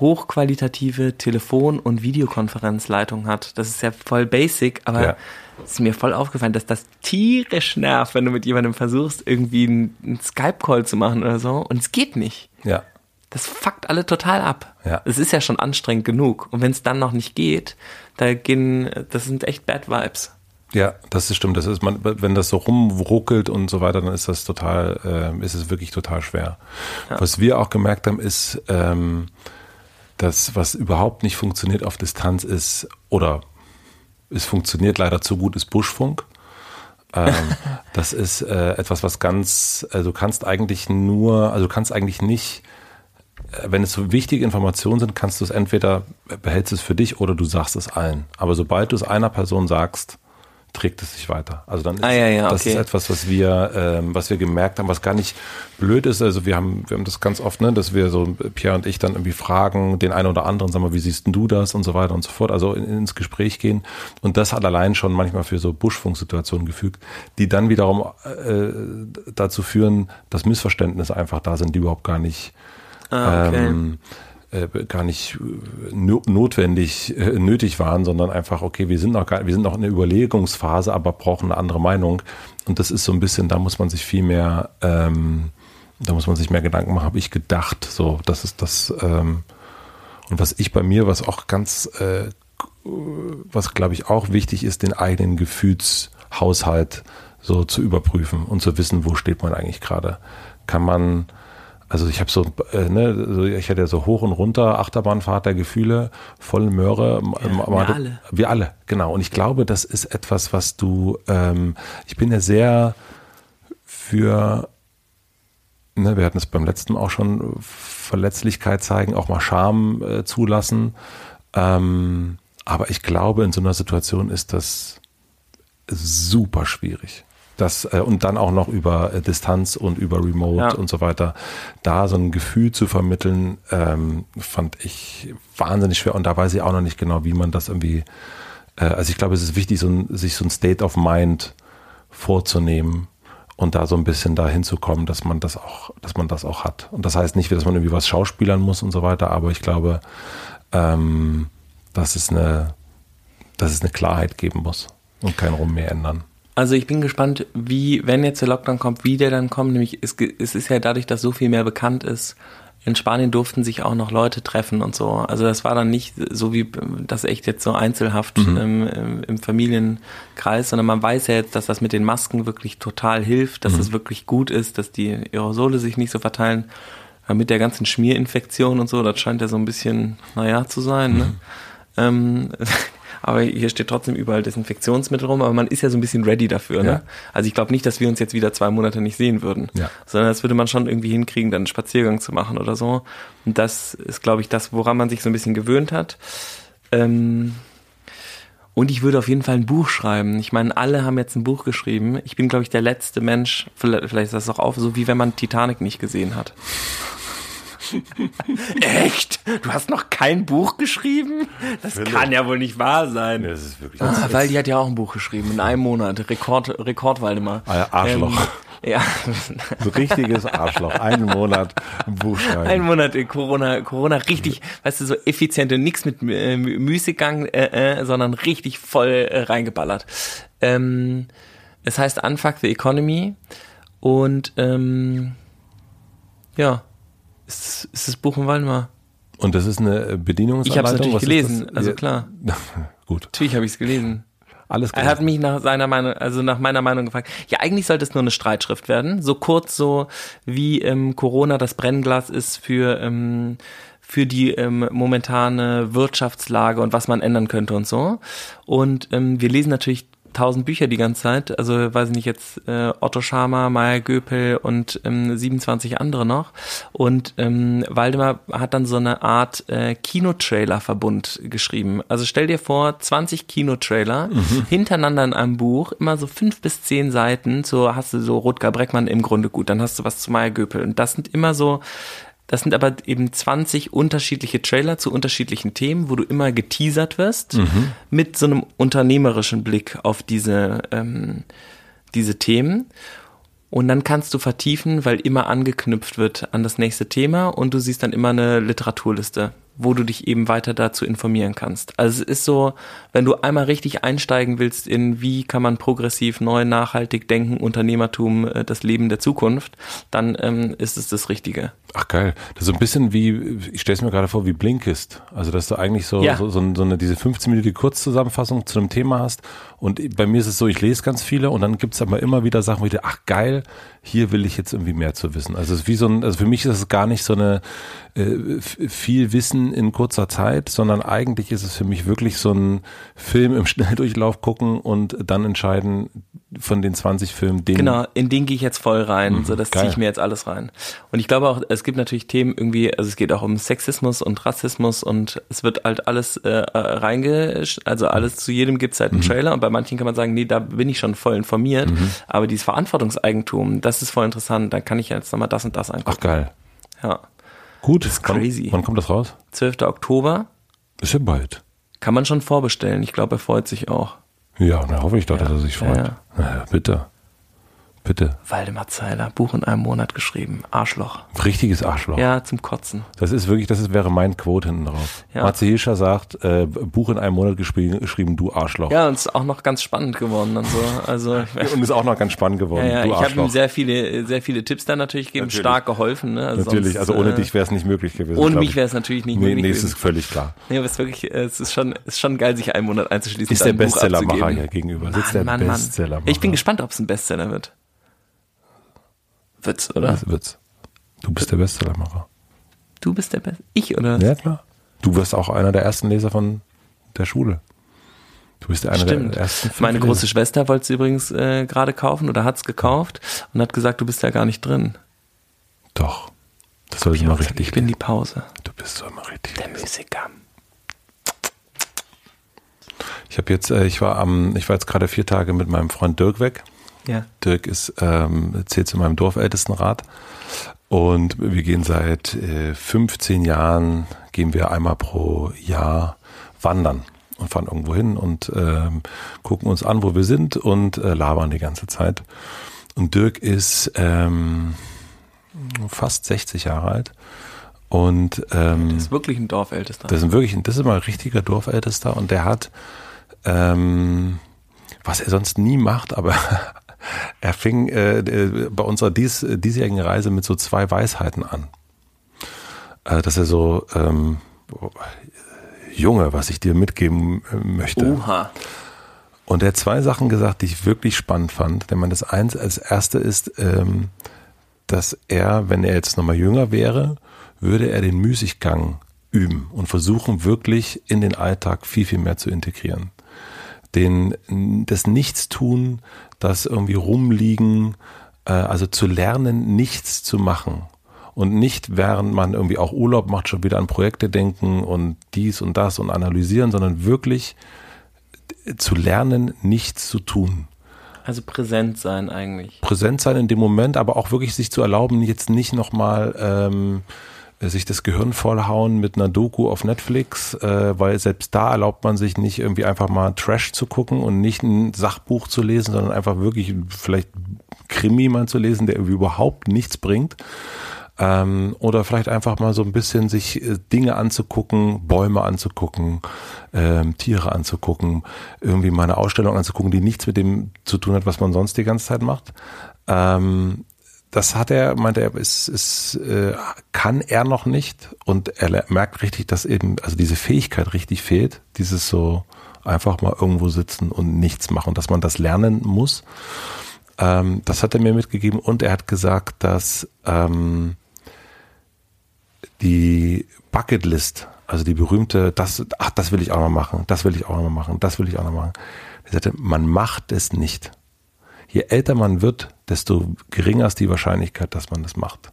hochqualitative Telefon- und Videokonferenzleitung hat. Das ist ja voll basic, aber Ja. es ist mir voll aufgefallen, dass das tierisch nervt, wenn du mit jemandem versuchst, irgendwie einen, Skype-Call zu machen oder so und es geht nicht. Ja. Das fuckt alle total ab. Ja. Es ist ja schon anstrengend genug. Und wenn es dann noch nicht geht, da gehen, das sind echt Bad Vibes. Ja, das ist stimmt. Das ist man, wenn das so rumruckelt und so weiter, dann ist das total, äh, ist es wirklich total schwer. Was wir auch gemerkt haben, ist, ähm, dass was überhaupt nicht funktioniert auf Distanz ist oder es funktioniert leider zu gut, ist Buschfunk. ähm, [laughs] das ist äh, etwas, was ganz, also du kannst eigentlich nur, also du kannst eigentlich nicht äh, wenn es so wichtige Informationen sind, kannst du es entweder behältst es für dich oder du sagst es allen. Aber sobald du es einer Person sagst, trägt es sich weiter. Also dann ist Ah, ja, ja, das okay. ist etwas, was wir, ähm, was wir gemerkt haben, was gar nicht blöd ist. Also wir haben, wir haben das ganz oft, ne, dass wir so Pierre und ich dann irgendwie fragen, den einen oder anderen, sag mal, wie siehst denn du das und so weiter und so fort. Also in, ins Gespräch gehen. Und das hat allein schon manchmal für so Buschfunksituationen gefügt, die dann wiederum äh, dazu führen, dass Missverständnisse einfach da sind, die überhaupt gar nicht Ah, okay. ähm, äh, gar nicht äh, no notwendig äh, nötig waren, sondern einfach okay, wir sind noch gar, wir sind noch in der Überlegungsphase, aber brauchen eine andere Meinung und das ist so ein bisschen, da muss man sich viel mehr, ähm, da muss man sich mehr Gedanken machen, habe ich gedacht, so, das ist das ähm, und was ich bei mir, was auch ganz, äh, was glaube ich auch wichtig ist, den eigenen Gefühlshaushalt so zu überprüfen und zu wissen, wo steht man eigentlich gerade. Kann man, also ich habe so, äh, ne, ich hatte ja so hoch und runter Achterbahnfahrt der Gefühle, volle Möhre. Ja, wir alle. Wir alle, genau. Und ich glaube, das ist etwas, was du, ähm, ich bin ja sehr für ne, wir hatten es beim letzten auch schon, Verletzlichkeit zeigen, auch mal Scham äh, zulassen. Ähm, aber ich glaube, in so einer Situation ist das super schwierig. Das, äh, und dann auch noch über äh, Distanz und über Remote Ja. und so weiter, da so ein Gefühl zu vermitteln, ähm, fand ich wahnsinnig schwer. Und da weiß ich auch noch nicht genau, wie man das irgendwie, äh, also ich glaube, es ist wichtig, so ein, sich so ein State of Mind vorzunehmen und da so ein bisschen dahin zu kommen, dass man das auch, dass man das auch hat. Und das heißt nicht, dass man irgendwie was schauspielern muss und so weiter, aber ich glaube, ähm, dass es eine, dass es eine Klarheit geben muss und kein Rum mehr ändern. Also ich bin gespannt, wie, wenn jetzt der Lockdown kommt, wie der dann kommt. Nämlich es, es ist ja dadurch, dass so viel mehr bekannt ist, in Spanien durften sich auch noch Leute treffen und so. Also das war dann nicht so wie das echt jetzt so einzelhaft mhm. ähm, im, im, Familienkreis, sondern man weiß ja jetzt, dass das mit den Masken wirklich total hilft, dass es mhm. das wirklich gut ist, dass die Aerosole sich nicht so verteilen. Ja, mit der ganzen Schmierinfektion und so, das scheint ja so ein bisschen, naja, zu sein. Ne? Mhm. Ähm, [laughs] aber hier steht trotzdem überall Desinfektionsmittel rum, aber man ist ja so ein bisschen ready dafür. Ne? Ja. Also ich glaube nicht, dass wir uns jetzt wieder zwei Monate nicht sehen würden, ja. sondern das würde man schon irgendwie hinkriegen, dann einen Spaziergang zu machen oder so. Und das ist, glaube ich, das, woran man sich so ein bisschen gewöhnt hat. Ähm und ich würde auf jeden Fall ein Buch schreiben. Ich meine, alle haben jetzt ein Buch geschrieben. Ich bin, glaube ich, der letzte Mensch, vielleicht ist das auch auf, so wie wenn man Titanic nicht gesehen hat. [laughs] Echt? Du hast noch kein Buch geschrieben? Das Philipp. kann ja wohl nicht wahr sein. Nee, das ist wirklich ah, weil die hat ja auch ein Buch geschrieben, in einem Monat. Rekord, Rekord Waldemar. Ah, ja, Arschloch. Ähm, ja. [laughs] So richtiges Arschloch. Einen Monat ein Buch schreiben. Einen Monat in Corona, Corona richtig, weißt du, so effizient und nichts mit äh, Müßiggang, äh, äh, sondern richtig voll äh, reingeballert. Ähm, es heißt Unfuck the Economy und ähm, ja, ist, ist das Buch in Waldemar. Und das ist eine Bedienungsanleitung? Ich habe es natürlich Was gelesen, also klar. [laughs] Gut. Natürlich habe ich es gelesen. Alles klar. Er hat mich nach seiner Meinung, also nach meiner Meinung gefragt. Ja, eigentlich sollte es nur eine Streitschrift werden. So kurz so wie ähm, Corona das Brennglas ist für ähm, für die ähm, momentane Wirtschaftslage und was man ändern könnte und so. Und ähm, wir lesen natürlich tausend Bücher die ganze Zeit. Also weiß ich nicht jetzt äh, Otto Schama, Maya Göpel und ähm, 27 andere noch. Und ähm, Waldemar hat dann so eine Art äh, Kinotrailer-Verbund geschrieben. Also stell dir vor, 20 Kinotrailer mhm. hintereinander in einem Buch, immer so fünf bis zehn Seiten. So hast du so Rutger Breckmann im Grunde gut. Dann hast du was zu Maya Göpel. Und das sind immer so das sind aber eben 20 unterschiedliche Trailer zu unterschiedlichen Themen, wo du immer geteasert wirst mhm. mit so einem unternehmerischen Blick auf diese, ähm, diese Themen. Und dann kannst du vertiefen, weil immer angeknüpft wird an das nächste Thema und du siehst dann immer eine Literaturliste wo du dich eben weiter dazu informieren kannst. Also es ist so, wenn du einmal richtig einsteigen willst in wie kann man progressiv, neu, nachhaltig denken, Unternehmertum, äh, das Leben der Zukunft, dann ähm, ist es das Richtige. Ach geil. Das ist so ein bisschen wie, ich stelle es mir gerade vor, wie Blinkist. Also dass du eigentlich so, ja. so, so, so eine, diese 15-minütige Kurzzusammenfassung zu einem Thema hast. Und bei mir ist es so, ich lese ganz viele und dann gibt es aber immer wieder Sachen, wo ich denke, ach geil, hier will ich jetzt irgendwie mehr zu wissen. Also es ist wie so ein, also für mich ist es gar nicht so eine äh, viel Wissen in kurzer Zeit, sondern eigentlich ist es für mich wirklich so ein Film im Schnelldurchlauf gucken und dann entscheiden von den 20 Filmen, den. Genau, in den gehe ich jetzt voll rein. Mhm, so, das ziehe ich mir jetzt alles rein. Und ich glaube auch, es gibt natürlich Themen irgendwie, also es geht auch um Sexismus und Rassismus und es wird halt alles äh, reinge, also alles zu jedem gibt es halt einen mhm. Trailer und bei manchen kann man sagen, nee, da bin ich schon voll informiert. Mhm. Aber dieses Verantwortungseigentum, das ist voll interessant. Dann kann ich jetzt nochmal das und das angucken. Ach geil. Ja. Gut, das ist crazy. Wann, wann kommt das raus? 12. Oktober. Ist ja bald. Kann man schon vorbestellen. Ich glaube, er freut sich auch. Ja, dann hoffe ich doch, ja. dass er sich freut. Ja, ja. Naja, bitte. Bitte. Waldemar Zeiler, Buch in einem Monat geschrieben. Arschloch. Richtiges Arschloch. Ja, zum Kotzen. Das ist wirklich, das ist, wäre mein Quote hinten drauf. Ja. Matze Hilscher sagt, äh, Buch in einem Monat geschrieben, du Arschloch. Ja, und ist auch noch ganz spannend geworden und so. Also, [laughs] und ist auch noch ganz spannend geworden. Ja, ja. ich habe ihm sehr viele, sehr viele Tipps dann natürlich gegeben, natürlich. stark geholfen. Ne? Also natürlich, sonst, also ohne äh, dich wäre es nicht möglich gewesen. Ohne mich wäre es natürlich nicht nee, möglich nee, gewesen. Nee, ist völlig klar. Nee, aber es ist wirklich, es ist schon, es ist schon geil, sich einen Monat einzuschließen. Ist der Bestsellermacher hier gegenüber. Mann, Mann, Bestsellermacher. Ich bin gespannt, ob es ein Bestseller wird. Wird's, oder? Das wird's. Du bist der Bestsellermacher. Du bist der Beste. Ich, oder? Ja, klar. Du wirst auch einer der ersten Leser von der Schule. Du bist der einer Stimmt. der ersten. Meine Leser. große Schwester wollte es übrigens äh, gerade kaufen oder hat es gekauft und hat gesagt, du bist ja gar nicht drin. Doch. Das soll ich mal richtig. Ich bin die Pause. Du bist so immer richtig. Der Musiker. Ich habe jetzt, äh, ich war am, ich war jetzt gerade vier Tage mit meinem Freund Dirk weg. Ja. Dirk ist, ähm, zählt zu meinem Dorfältestenrat. Und wir gehen seit äh, 15 Jahren, gehen wir einmal pro Jahr wandern und fahren irgendwo hin und ähm, gucken uns an, wo wir sind und äh, labern die ganze Zeit. Und Dirk ist ähm, fast 60 Jahre alt. Und ähm, das ist wirklich ein Dorfältester. Das ist wirklich, das ist mal ein richtiger Dorfältester und der hat, ähm, was er sonst nie macht, aber Er fing äh, bei unserer dies, diesjährigen Reise mit so zwei Weisheiten an. äh, dass er so, ähm, Junge, was ich dir mitgeben äh, möchte. Oha. Und er hat zwei Sachen gesagt, die ich wirklich spannend fand. Denn man das eins als erste ist, ähm, dass er, wenn er jetzt nochmal jünger wäre, würde er den Müßiggang üben und versuchen wirklich in den Alltag viel, viel mehr zu integrieren. Den, das Nichtstun, das irgendwie rumliegen, äh, also zu lernen, nichts zu machen. Und nicht, während man irgendwie auch Urlaub macht, schon wieder an Projekte denken und dies und das und analysieren, sondern wirklich zu lernen, nichts zu tun. Also präsent sein eigentlich. Präsent sein in dem Moment, aber auch wirklich sich zu erlauben, jetzt nicht nochmal ähm, sich das Gehirn vollhauen mit einer Doku auf Netflix, äh, weil selbst da erlaubt man sich nicht irgendwie einfach mal Trash zu gucken und nicht ein Sachbuch zu lesen, sondern einfach wirklich vielleicht Krimi mal zu lesen, der überhaupt nichts bringt. Ähm, oder vielleicht einfach mal so ein bisschen sich äh, Dinge anzugucken, Bäume anzugucken, ähm, Tiere anzugucken, irgendwie mal eine Ausstellung anzugucken, die nichts mit dem zu tun hat, was man sonst die ganze Zeit macht. Ähm, das hat er, meinte er, ist, ist, äh, kann er noch nicht und er merkt richtig, dass eben, also diese Fähigkeit richtig fehlt, dieses so einfach mal irgendwo sitzen und nichts machen, dass man das lernen muss. Ähm, das hat er mir mitgegeben und er hat gesagt, dass ähm, die Bucketlist, also die berühmte, das, ach, das will ich auch noch machen, das will ich auch noch machen, das will ich auch noch machen. Er sagte, man macht es nicht je älter man wird, desto geringer ist die Wahrscheinlichkeit, dass man das macht.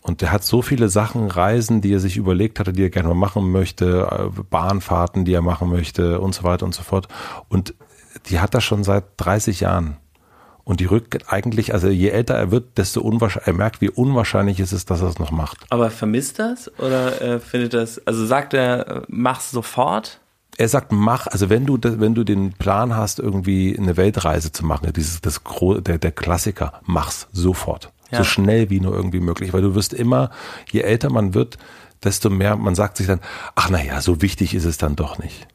Und er hat so viele Sachen, Reisen, die er sich überlegt hatte, die er gerne mal machen möchte, äh, Bahnfahrten, die er machen möchte und so weiter und so fort. Und die hat er schon seit 30 Jahren. Und die rückt eigentlich, also je älter er wird, desto unwahrscheinlich, er merkt, wie unwahrscheinlich es ist, dass er es noch macht. Aber vermisst das oder äh, findet das, also sagt er, äh, mach's sofort? Er sagt, mach, also wenn du, wenn du den Plan hast, irgendwie eine Weltreise zu machen, dieses, das, der, der Klassiker, mach's sofort. Ja. So schnell wie nur irgendwie möglich, weil du wirst immer, je älter man wird, desto mehr, man sagt sich dann, ach naja, so wichtig ist es dann doch nicht.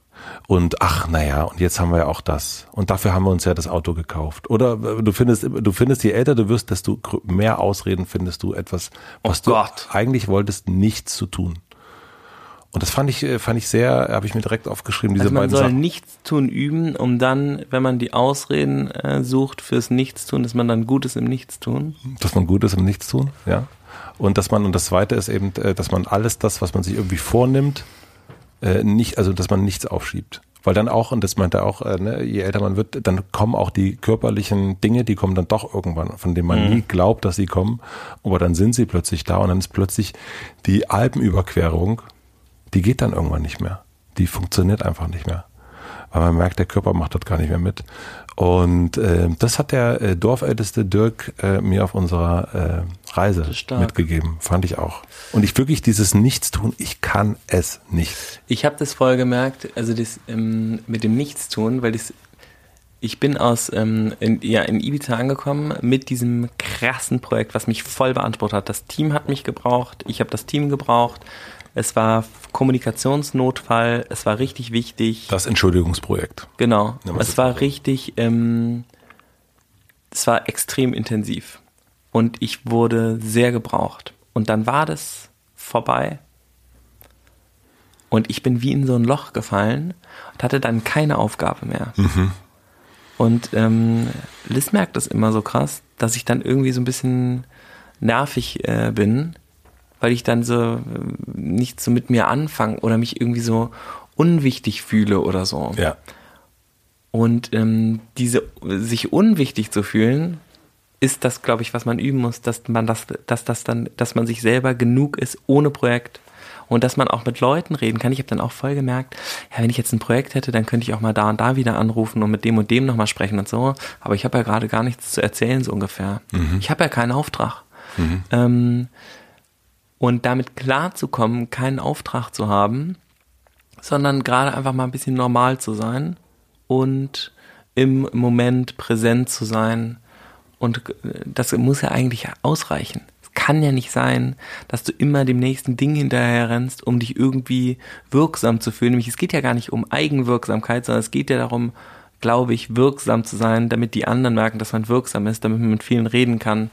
Und ach, naja, und jetzt haben wir ja auch das. Und dafür haben wir uns ja das Auto gekauft. Oder du findest, du findest, je älter du wirst, desto mehr Ausreden findest du etwas, was oh du eigentlich wolltest, nichts zu tun. Und das fand ich, äh, fand ich sehr, habe ich mir direkt aufgeschrieben, diese also man beiden soll Sachen. nichts tun üben, um dann, wenn man die Ausreden äh, sucht fürs Nichtstun, dass man dann Gutes im Nichtstun. Dass man Gutes im Nichtstun, ja. Und dass man, und das zweite ist eben, äh, dass man alles das, was man sich irgendwie vornimmt, äh, nicht, also dass man nichts aufschiebt. Weil dann auch, und das meint er auch, äh, ne, je älter man wird, dann kommen auch die körperlichen Dinge, die kommen dann doch irgendwann, von denen man mhm. nie glaubt, dass sie kommen. Aber dann sind sie plötzlich da und dann ist plötzlich die Alpenüberquerung die geht dann irgendwann nicht mehr. Die funktioniert einfach nicht mehr. Weil man merkt, der Körper macht das gar nicht mehr mit. Und äh, das hat der äh, Dorfälteste Dirk äh, mir auf unserer äh, Reise mitgegeben. Fand ich auch. Und ich wirklich dieses Nichtstun, ich kann es nicht. Ich habe das voll gemerkt, also das ähm, mit dem Nichtstun, weil das ich bin aus ähm, in, ja, in Ibiza angekommen mit diesem krassen Projekt, was mich voll beansprucht hat. Das Team hat mich gebraucht, ich habe das Team gebraucht es war Kommunikationsnotfall, es war richtig wichtig. Das Entschuldigungsprojekt. Genau. Es war richtig, ähm, es war extrem intensiv. Und ich wurde sehr gebraucht. Und dann war das vorbei. Und ich bin wie in so ein Loch gefallen und hatte dann keine Aufgabe mehr. Mhm. Und ähm, Liz merkt das immer so krass, dass ich dann irgendwie so ein bisschen nervig äh, bin weil ich dann so äh, nicht so mit mir anfange oder mich irgendwie so unwichtig fühle oder so. Ja. Und ähm, diese sich unwichtig zu fühlen, ist das, glaube ich, was man üben muss, dass man das, dass das dann, dass man sich selber genug ist ohne Projekt und dass man auch mit Leuten reden kann. Ich habe dann auch voll gemerkt, ja, wenn ich jetzt ein Projekt hätte, dann könnte ich auch mal da und da wieder anrufen und mit dem und dem nochmal sprechen und so. Aber ich habe ja gerade gar nichts zu erzählen, so ungefähr. Mhm. Ich habe ja keinen Auftrag. Mhm. Ähm, und damit klarzukommen, keinen Auftrag zu haben, sondern gerade einfach mal ein bisschen normal zu sein und im Moment präsent zu sein. Und das muss ja eigentlich ausreichen. Es kann ja nicht sein, dass du immer dem nächsten Ding hinterher rennst, um dich irgendwie wirksam zu fühlen. Nämlich es geht ja gar nicht um Eigenwirksamkeit, sondern es geht ja darum, glaube ich, wirksam zu sein, damit die anderen merken, dass man wirksam ist, damit man mit vielen reden kann,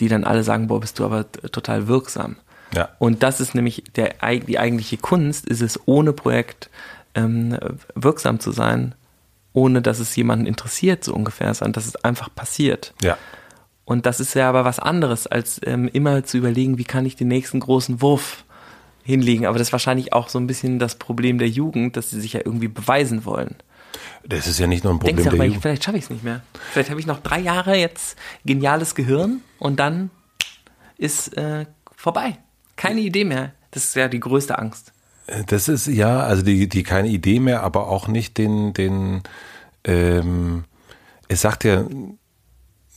die dann alle sagen, boah, bist du aber total wirksam. Ja. Und das ist nämlich der, die eigentliche Kunst, ist es ohne Projekt ähm, wirksam zu sein, ohne dass es jemanden interessiert, so ungefähr, sondern dass es einfach passiert. Ja. Und das ist ja aber was anderes, als ähm, immer zu überlegen, wie kann ich den nächsten großen Wurf hinlegen. Aber das ist wahrscheinlich auch so ein bisschen das Problem der Jugend, dass sie sich ja irgendwie beweisen wollen. Das ist ja nicht nur ein Problem Denkst der mal, Jugend. vielleicht schaffe ich es nicht mehr. Vielleicht habe ich noch drei Jahre jetzt geniales Gehirn und dann ist äh, vorbei. Keine Idee mehr. Das ist ja die größte Angst. Das ist ja, also die, die keine Idee mehr, aber auch nicht den, den, ähm, es sagt ja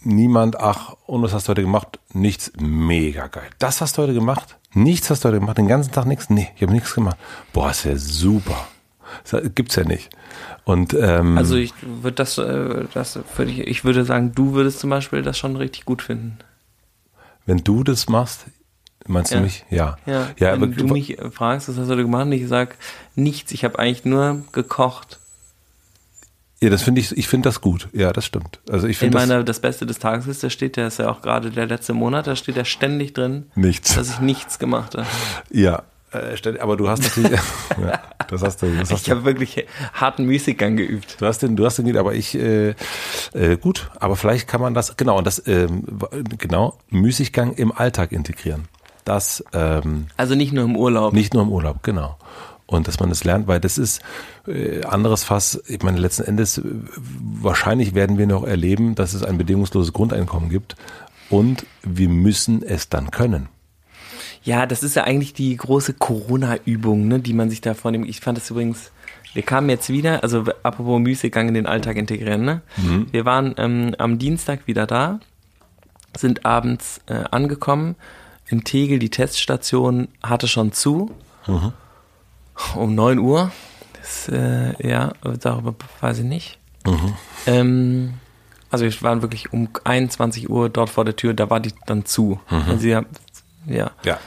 niemand, ach, und was hast du heute gemacht? Nichts, mega geil. Das hast du heute gemacht? Nichts hast du heute gemacht? Den ganzen Tag nichts? Nee, ich habe nichts gemacht. Boah, ist ja super. Das gibt's ja nicht. Und ähm, Also ich würde das, äh, das würde ich, ich würde sagen, du würdest zum Beispiel das schon richtig gut finden. wenn du das machst, meinst Ja. du mich? Ja. Ja, ja wenn aber- du mich äh, fragst, was hast du gemacht, und ich sag nichts. Ich habe eigentlich nur gekocht. ja, das finde ich, ich finde das gut. Ja, das stimmt. Also ich In finde das meiner das Beste des Tages ist, da steht ja, ist ja auch gerade der letzte Monat, da steht ja ständig drin, nichts. dass ich nichts gemacht habe. Ja, äh, aber du hast natürlich, [laughs] ja, das hast du, das hast Ich habe wirklich harten Musikgang geübt. Du hast den, du hast den, aber ich, äh, äh, gut, aber vielleicht kann man das, genau, und das, ähm, genau, Müßiggang im Alltag integrieren. Das, ähm, Also nicht nur im Urlaub. nicht nur im Urlaub, genau. Und dass man das lernt, weil das ist äh, anderes Fass. Ich meine, letzten Endes, äh, wahrscheinlich werden wir noch erleben, dass es ein bedingungsloses Grundeinkommen gibt. Und wir müssen es dann können. Ja, das ist ja eigentlich die große Corona-Übung, ne, die man sich da vornimmt. Ich fand das übrigens, wir kamen jetzt wieder, also apropos Müßiggang in den Alltag integrieren, ne? Wir waren ähm, am Dienstag wieder da, sind abends äh, angekommen. In Tegel, die Teststation hatte schon zu. Um 9 Uhr. Das, äh, ja, darüber weiß ich nicht. Ähm, also wir waren wirklich um 21 Uhr dort vor der Tür, da war die dann zu. Also ja, ja. Ja.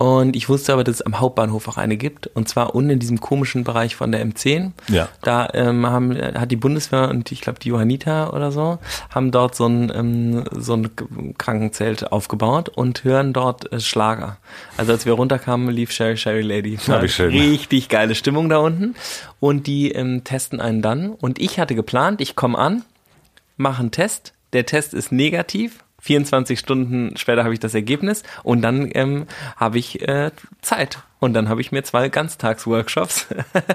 Und ich wusste aber, dass es am Hauptbahnhof auch eine gibt. Und zwar unten in diesem komischen Bereich von der M10. Ja. Da ähm, haben, hat die Bundeswehr und ich glaube die Johanniter oder so, haben dort so ein, ähm, so ein Krankenzelt aufgebaut und hören dort äh, Schlager. Also als wir runterkamen, lief Sherry Sherry Lady. Schön. Richtig geile Stimmung da unten. Und die ähm, testen einen dann. Und ich hatte geplant, ich komme an, mache einen Test. Der Test ist negativ. 24 Stunden später habe ich das Ergebnis und dann ähm, habe ich äh, Zeit. Und dann habe ich mir zwei Ganztagsworkshops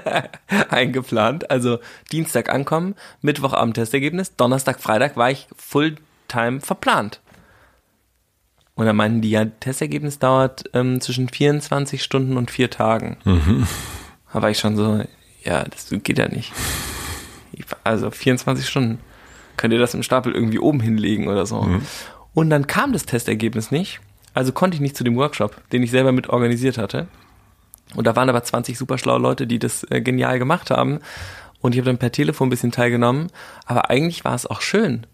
[laughs] eingeplant. Also Dienstag ankommen, Mittwochabend Testergebnis, Donnerstag, Freitag war ich Fulltime verplant. Und dann meinten die, ja, Testergebnis dauert ähm, zwischen 24 Stunden und vier Tagen. Da war ich schon so, ja, das geht ja nicht. Ich- Also 24 Stunden. Könnt ihr das im Stapel irgendwie oben hinlegen oder so? Und dann kam das Testergebnis nicht. Also konnte ich nicht zu dem Workshop, den ich selber mit organisiert hatte. Und da waren aber 20 super schlaue Leute, die das äh, genial gemacht haben. Und ich habe dann per Telefon ein bisschen teilgenommen. Aber eigentlich war es auch schön,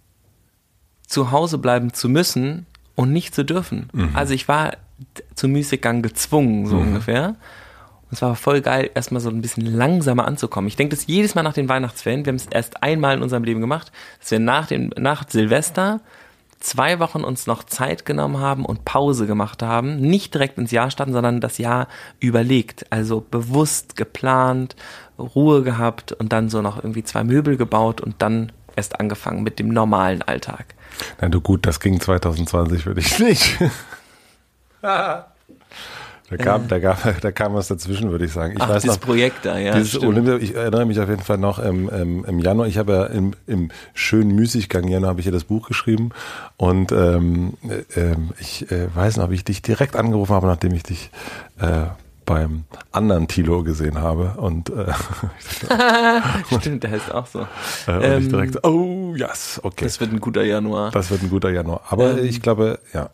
zu Hause bleiben zu müssen und nicht zu dürfen. Also ich war zum Müßiggang gezwungen, so ungefähr. Und es war voll geil, erstmal so ein bisschen langsamer anzukommen. Ich denke das jedes Mal nach den Weihnachtsferien. Wir haben es erst einmal in unserem Leben gemacht, dass wir nach, dem, nach Silvester zwei Wochen uns noch Zeit genommen haben und Pause gemacht haben. Nicht direkt ins Jahr starten, sondern das Jahr überlegt. Also bewusst geplant, Ruhe gehabt und dann so noch irgendwie zwei Möbel gebaut und dann erst angefangen mit dem normalen Alltag. Na du gut, das ging 2020 für dich nicht. [laughs] Da kam, da, gab, [laughs] da kam was dazwischen, würde ich sagen. Ich Ach, weiß dieses noch, Projekt da, ja. dieses. Olympia, ich erinnere mich auf jeden Fall noch im, im, im Januar. Ich habe ja im, im schönen Müßiggang Januar habe ich ja das Buch geschrieben und ähm, äh, ähm, ich äh, weiß noch, wie ich dich direkt angerufen habe, nachdem ich dich äh, beim anderen Tilo gesehen habe und, äh, [laughs] [laughs] Stimmt, der heißt auch so. äh, und Ähm, ich direkt, oh yes, okay, Das wird ein guter Januar. das wird ein guter Januar. Aber Ähm, ich glaube, ja,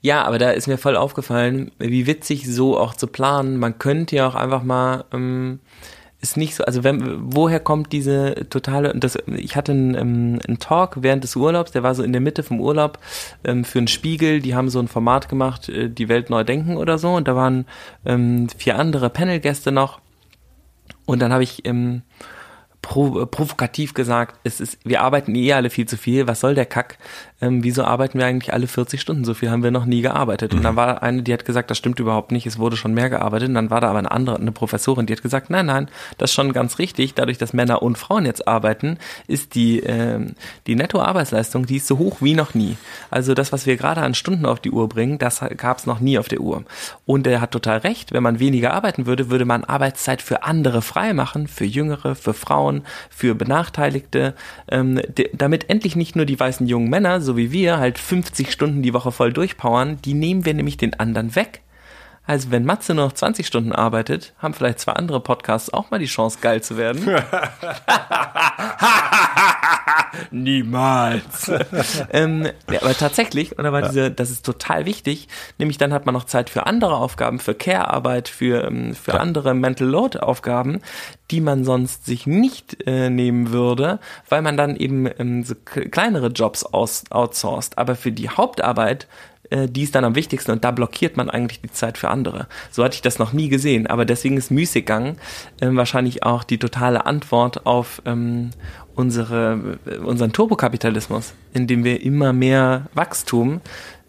Ja, aber da ist mir voll aufgefallen, wie witzig so auch zu planen. Man könnte ja auch einfach mal, ähm, ist nicht so, also wenn, woher kommt diese totale, das, ich hatte einen, ähm, einen Talk während des Urlaubs, der war so in der Mitte vom Urlaub ähm, für einen Spiegel, die haben so ein Format gemacht, äh, die Welt neu denken oder so. Und da waren ähm, vier andere Panelgäste noch. Und dann habe ich ähm, provokativ gesagt, es ist, wir arbeiten eh alle viel zu viel, was soll der Kack? Ähm, wieso arbeiten wir eigentlich alle 40 Stunden? So viel haben wir noch nie gearbeitet. Mhm. Und dann war eine, die hat gesagt, das stimmt überhaupt nicht, es wurde schon mehr gearbeitet. Und dann war da aber eine andere, eine Professorin, die hat gesagt, nein, nein, das ist schon ganz richtig. Dadurch, dass Männer und Frauen jetzt arbeiten, ist die, ähm, die Nettoarbeitsleistung, die ist so hoch wie noch nie. Also das, was wir gerade an Stunden auf die Uhr bringen, das gab es noch nie auf der Uhr. Und er hat total recht, wenn man weniger arbeiten würde, würde man Arbeitszeit für andere frei machen, für Jüngere, für Frauen, für Benachteiligte, ähm, damit endlich nicht nur die weißen jungen Männer, so wie wir, halt 50 Stunden die Woche voll durchpowern, die nehmen wir nämlich den anderen weg. Also wenn Matze nur noch 20 Stunden arbeitet, haben vielleicht zwei andere Podcasts auch mal die Chance, geil zu werden. [laughs] Niemals. [laughs] ähm, ja, aber tatsächlich, oder war ja. diese, das ist total wichtig, nämlich dann hat man noch Zeit für andere Aufgaben, für Care-Arbeit, für, ähm, für ja. andere Mental Load-Aufgaben, die man sonst sich nicht äh, nehmen würde, weil man dann eben ähm, so kleinere Jobs aus, outsourced. Aber für die Hauptarbeit äh, die ist dann am wichtigsten und da blockiert man eigentlich die Zeit für andere. So hatte ich das noch nie gesehen, aber deswegen ist Müßiggang äh, wahrscheinlich auch die totale Antwort auf ähm, unsere, äh, unseren Turbokapitalismus, in dem wir immer mehr Wachstum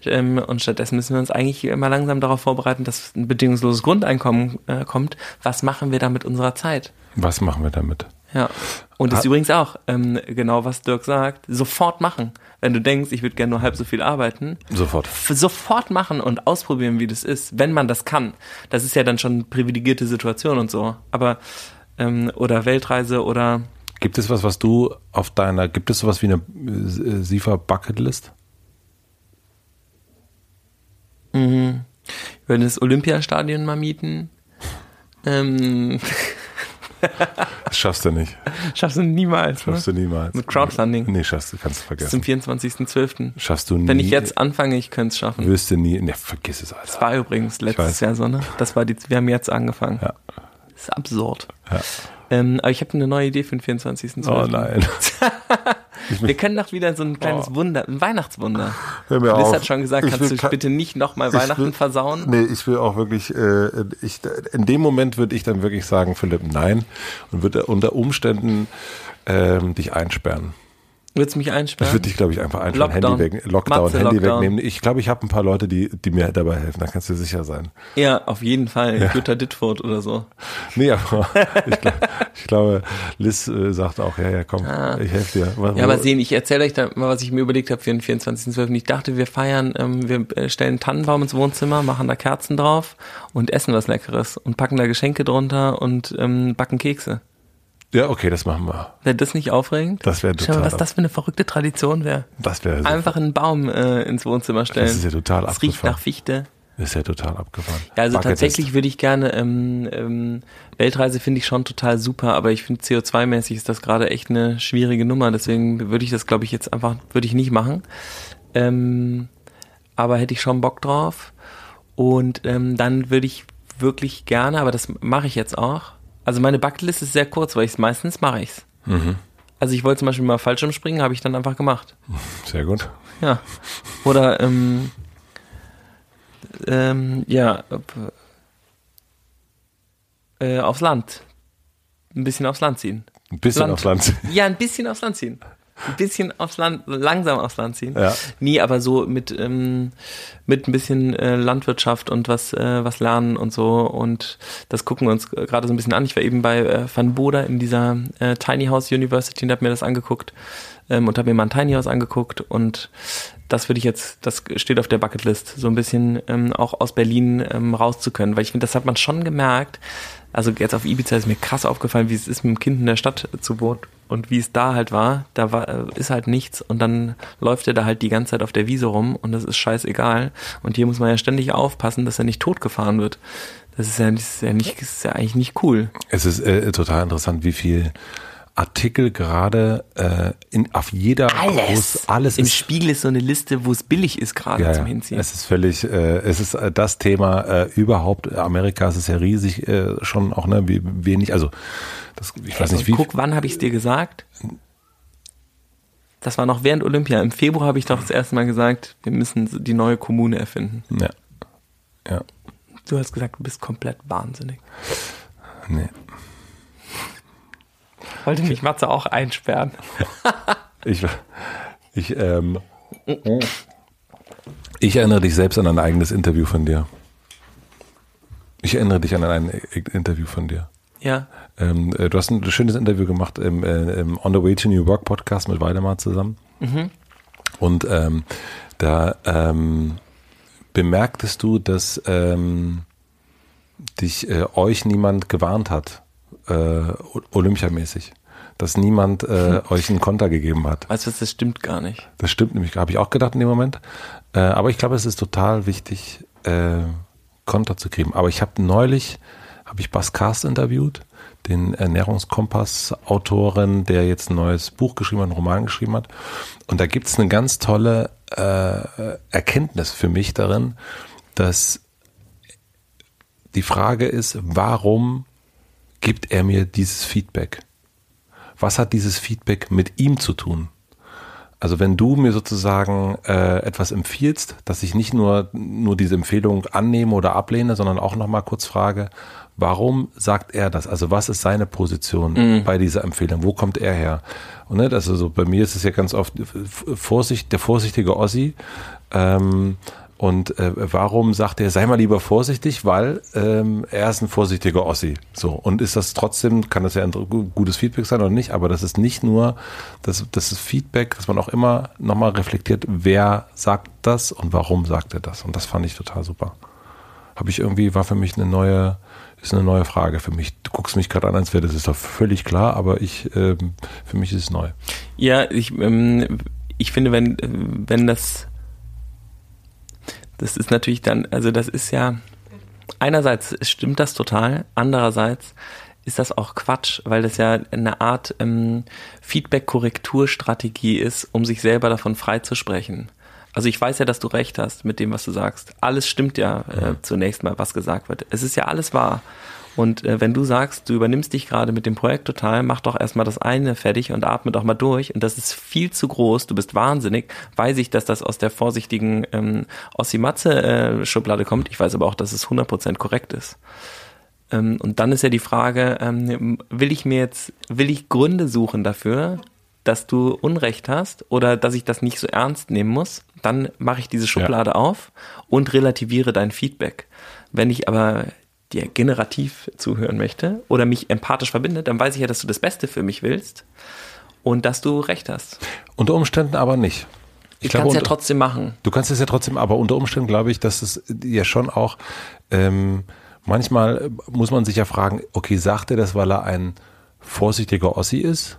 ähm, und stattdessen müssen wir uns eigentlich immer langsam darauf vorbereiten, dass ein bedingungsloses Grundeinkommen äh, kommt. Was machen wir da mit unserer Zeit? Was machen wir damit? Ja. Und das ist übrigens auch ähm, genau, was Dirk sagt. Sofort machen. Wenn du denkst, ich würde gerne nur halb so viel arbeiten. Sofort. Sofort machen und ausprobieren, wie das ist, wenn man das kann. Das ist ja dann schon eine privilegierte Situation und so. Aber, ähm, oder Weltreise oder. Gibt es was, was du auf deiner, gibt es sowas wie eine äh, SIFA Bucketlist? Mhm. Ich würde das Olympiastadion mal mieten. Ähm. [laughs] Das schaffst du nicht. Schaffst du niemals. Schaffst ne? du niemals. Mit Crowdfunding. Nee, schaffst du, kannst du vergessen. Zum 24.12. Schaffst du nie. Wenn ich jetzt anfange, ich könnte es schaffen. Wirst du nie. Ne, vergiss es, Alter. Das war übrigens letztes Jahr so, ne? Das war die, wir haben jetzt angefangen. Ja. Das ist absurd. Ja. Ähm, aber ich habe eine neue Idee für den 24.12. Oh nein. [laughs] Wir können doch wieder so ein kleines oh. Wunder, ein Weihnachtswunder. Hör mir Liz auf. hat schon gesagt, Ich kannst du bitte nicht nochmal Weihnachten will- versauen? Nee, ich will auch wirklich, äh, ich, in dem Moment würde ich dann wirklich sagen, Philipp, nein. Und würde unter Umständen ähm, dich einsperren. Würdest du mich Ich einsperren? würde dich, glaube ich, einfach einsperren, Lockdown. Handy weg, Lockdown, Matze, Handy Lockdown. wegnehmen. Ich glaube, ich habe ein paar Leute, die, die mir dabei helfen. Da kannst du sicher sein. Ja, auf jeden Fall. Jutta Dittfurt oder so. Nee, aber [laughs] ich, glaub, ich glaube, Liz äh, sagt auch, ja, ja, komm, ich helfe dir. Was- Ah. Ja, aber sehen, ich erzähle euch da mal, was ich mir überlegt habe für den 24.12. Ich dachte, wir feiern, ähm, wir äh, stellen einen Tannenbaum ins Wohnzimmer, machen da Kerzen drauf und essen was Leckeres und packen da Geschenke drunter und ähm, backen Kekse. Ja, okay, das machen wir. Wäre das nicht aufregend? Das wäre Schau mal, total. was das für eine verrückte Tradition wäre. das wäre Einfach einen Baum äh, ins Wohnzimmer stellen. Das ist ja total riecht abgefahren. nach Fichte. Das ist ja total abgefahren. Ja, also tatsächlich würde ich gerne, ähm, ähm, Weltreise finde ich schon total super, aber ich finde CO2-mäßig ist das gerade echt eine schwierige Nummer, deswegen würde ich das, glaube ich, jetzt einfach, würde ich nicht machen. Ähm, aber hätte ich schon Bock drauf. Und ähm, dann würde ich wirklich gerne, aber das mache ich jetzt auch. Also meine Bucketlist ist sehr kurz, weil ich meistens mache ich's. Mhm. Also ich wollte zum Beispiel mal Fallschirm springen, habe ich dann einfach gemacht. Sehr gut. Ja. Oder ähm, ähm, ja, äh, aufs Land. Ein bisschen aufs Land ziehen. Ein bisschen Land. aufs Land. Ja, ein bisschen aufs Land ziehen. Ein bisschen aufs Land, langsam aufs Land ziehen. Ja. Nie, aber so mit, ähm, mit ein bisschen äh, Landwirtschaft und was, äh, was lernen und so. Und das gucken wir uns gerade so ein bisschen an. Ich war eben bei äh, Van Boda in dieser äh, Tiny House University und habe mir das angeguckt ähm, und habe mir mal ein Tiny House angeguckt und das würde ich jetzt, das steht auf der Bucketlist, so ein bisschen ähm, auch aus Berlin ähm, raus zu können, weil ich finde, das hat man schon gemerkt. Also jetzt auf Ibiza ist mir krass aufgefallen, wie es ist, mit dem Kind in der Stadt zu wohnen und wie es da halt war. Da war, äh, ist halt nichts und dann läuft er da halt die ganze Zeit auf der Wiese rum und das ist scheißegal. Und hier muss man ja ständig aufpassen, dass er nicht totgefahren wird. Das ist ja, das ist ja nicht, das ist ja eigentlich nicht cool. Es ist äh, total interessant, wie viel Artikel gerade äh, in auf jeder Groß, alles Im ist Spiegel ist so eine Liste, wo es billig ist gerade ja, zum. Hinziehen. Es ist völlig, äh, es ist äh, das Thema äh, überhaupt. Amerika ist es ja riesig äh, schon auch ne, wie wenig. Also das, ich weiß nicht wie. Guck, wann habe ich es dir gesagt? Das war noch während Olympia. Im Februar habe ich doch das erste Mal gesagt, wir müssen die neue Kommune erfinden. Ja, ja, Du hast gesagt, du bist komplett wahnsinnig. nee. Wollte mich Matze auch einsperren. [laughs] ich, ich, ähm, ich erinnere dich selbst an ein eigenes Interview von dir. Ich erinnere dich an ein Interview von dir. Ja. Ähm, äh, du hast ein schönes Interview gemacht im, äh, im On the Way to New Work Podcast mit Weidemar zusammen. Mhm. Und ähm, da ähm, bemerktest du, dass ähm, dich äh, euch niemand gewarnt hat, äh, olympiamäßig. Dass niemand äh, euch einen Konter gegeben hat. Weißt du, das stimmt gar nicht. Das stimmt nämlich, habe ich auch gedacht in dem Moment. Äh, aber ich glaube, es ist total wichtig, äh, Konter zu kriegen. Aber ich habe neulich, habe ich Bas Cast interviewt, den Ernährungskompass-Autoren, der jetzt ein neues Buch geschrieben hat, einen Roman geschrieben hat. Und da gibt es eine ganz tolle äh, Erkenntnis für mich darin, dass die Frage ist, warum gibt er mir dieses Feedback? Was hat dieses Feedback mit ihm zu tun? Also wenn du mir sozusagen äh, etwas empfiehlst, dass ich nicht nur, nur diese Empfehlung annehme oder ablehne, sondern auch nochmal kurz frage, warum sagt er das? Also was ist seine Position mhm. bei dieser Empfehlung? Wo kommt er her? Und ne, also so bei mir ist es ja ganz oft Vorsicht, der vorsichtige Ossi. Ähm, und äh, warum sagt er, sei mal lieber vorsichtig, weil ähm, er ist ein vorsichtiger Ossi. So. Und ist das trotzdem, kann das ja ein gutes Feedback sein oder nicht, aber das ist nicht nur das, das ist Feedback, dass man auch immer nochmal reflektiert, wer sagt das und warum sagt er das. Und das fand ich total super. Habe ich irgendwie, war für mich eine neue, ist eine neue Frage für mich. Du guckst mich gerade an, als wäre das ist doch völlig klar, aber ich, ähm, für mich ist es neu. Ja, ich, ähm, ich finde, wenn, wenn das das ist natürlich dann, also das ist ja, einerseits stimmt das total, andererseits ist das auch Quatsch, weil das ja eine Art ähm, Feedback-Korrekturstrategie ist, um sich selber davon freizusprechen. Also ich weiß ja, dass du recht hast mit dem, was du sagst. Alles stimmt ja äh, zunächst mal, was gesagt wird. Es ist ja alles wahr. Und äh, wenn du sagst, du übernimmst dich gerade mit dem Projekt total, mach doch erstmal das eine fertig und atme doch mal durch. Und das ist viel zu groß, du bist wahnsinnig, weiß ich, dass das aus der vorsichtigen ähm, Ossi-Matze-Schublade äh, kommt. Ich weiß aber auch, dass es 100% korrekt ist. Ähm, und dann ist ja die Frage, ähm, will ich mir jetzt, will ich Gründe suchen dafür, dass du Unrecht hast oder dass ich das nicht so ernst nehmen muss, dann mache ich diese Schublade ja. auf und relativiere dein Feedback. Wenn ich aber dir generativ zuhören möchte oder mich empathisch verbindet, dann weiß ich ja, dass du das Beste für mich willst und dass du recht hast. Unter Umständen aber nicht. Ich, kann es ja trotzdem machen. Du kannst es ja trotzdem, aber unter Umständen glaube ich, dass es ja schon auch ähm, manchmal muss man sich ja fragen, okay, sagt er das, weil er ein vorsichtiger Ossi ist?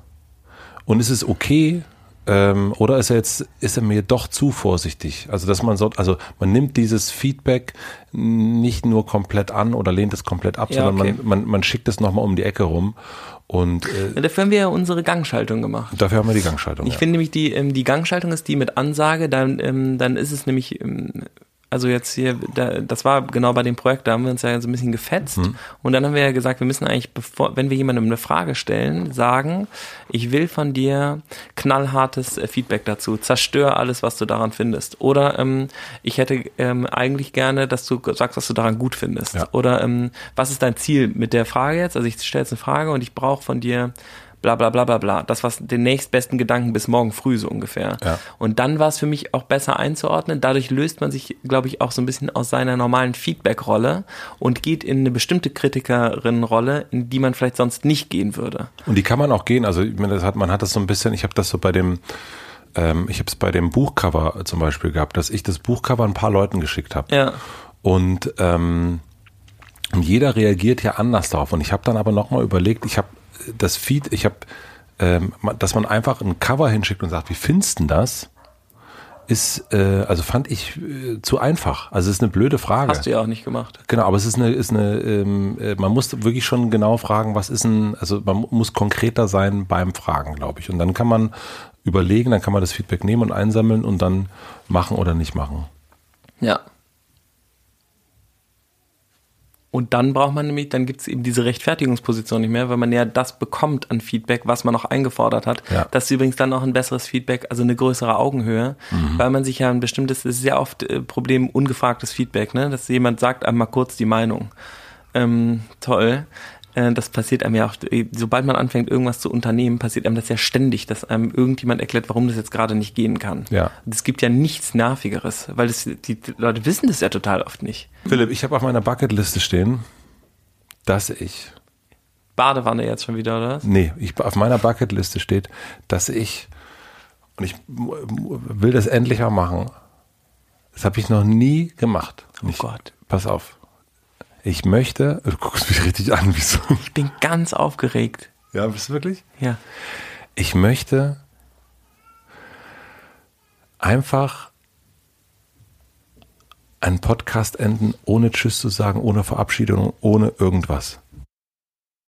Und ist es okay, ähm, oder ist er jetzt, ist er mir doch zu vorsichtig? Also, dass man so, also man nimmt dieses Feedback nicht nur komplett an oder lehnt es komplett ab, ja, sondern okay. man, man, man schickt es nochmal um die Ecke rum. Und äh, dafür haben wir ja unsere Gangschaltung gemacht. Dafür haben wir die Gangschaltung. Ich ja. finde nämlich die ähm, die Gangschaltung ist die mit Ansage, dann ähm, dann ist es nämlich ähm, also jetzt hier, da, das war genau bei dem Projekt, da haben wir uns ja so ein bisschen gefetzt. Mhm. Und dann haben wir ja gesagt, wir müssen eigentlich, bevor, wenn wir jemandem eine Frage stellen, sagen, ich will von dir knallhartes äh, Feedback dazu. Zerstör alles, was du daran findest. Oder ähm, ich hätte ähm, eigentlich gerne, dass du sagst, was du daran gut findest. Ja. Oder ähm, was ist dein Ziel mit der Frage jetzt? Also ich stelle jetzt eine Frage und ich brauche von dir bla bla bla bla bla. Das war den nächstbesten Gedanken bis morgen früh so ungefähr. Ja. Und dann war es für mich auch besser einzuordnen. Dadurch löst man sich, glaube ich, auch so ein bisschen aus seiner normalen Feedback-Rolle und geht in eine bestimmte Kritikerin-Rolle, in die man vielleicht sonst nicht gehen würde. Und die kann man auch gehen. Also das hat, man hat das so ein bisschen, ich habe das so bei dem ähm, ich habe es bei dem Buchcover zum Beispiel gehabt, dass ich das Buchcover ein paar Leuten geschickt habe. Ja. Und ähm, jeder reagiert ja anders darauf. Und ich habe dann aber nochmal überlegt, ich habe das Feed, ich habe, ähm, dass man einfach ein Cover hinschickt und sagt, wie findest du das? Ist, äh, also fand ich äh, zu einfach. Also es ist eine blöde Frage. Hast du ja auch nicht gemacht. Genau, aber es ist eine, ist eine, ähm, äh, man muss wirklich schon genau fragen, was ist ein, also man muss konkreter sein beim Fragen, glaube ich. Und dann kann man überlegen, dann kann man das Feedback nehmen und einsammeln und dann machen oder nicht machen. Ja. Und dann braucht man nämlich, dann gibt es eben diese Rechtfertigungsposition nicht mehr, weil man ja das bekommt an Feedback, was man noch eingefordert hat. Ja. Das ist übrigens dann auch ein besseres Feedback, also eine größere Augenhöhe, mhm. weil man sich ja ein bestimmtes, das ist sehr oft äh, Problem ungefragtes Feedback, ne? dass jemand sagt einmal kurz die Meinung. Ähm, toll. Äh, das passiert einem ja auch, sobald man anfängt, irgendwas zu unternehmen, passiert einem das ja ständig, dass einem irgendjemand erklärt, warum das jetzt gerade nicht gehen kann. Ja. Es gibt ja nichts Nervigeres, weil das, die Leute wissen das ja total oft nicht. Philipp, ich habe auf meiner Bucketliste stehen, dass ich Badewanne jetzt schon wieder, oder was? Nee, ich, auf meiner Bucketliste steht, dass ich, und ich will das endlich mal machen. Das habe ich noch nie gemacht. Oh ich, Gott. Pass auf. Ich möchte, du guckst mich richtig an, wieso? Ich bin ganz aufgeregt. Ja, bist du wirklich? Ja. Ich möchte einfach einen Podcast enden, ohne Tschüss zu sagen, ohne Verabschiedung, ohne irgendwas.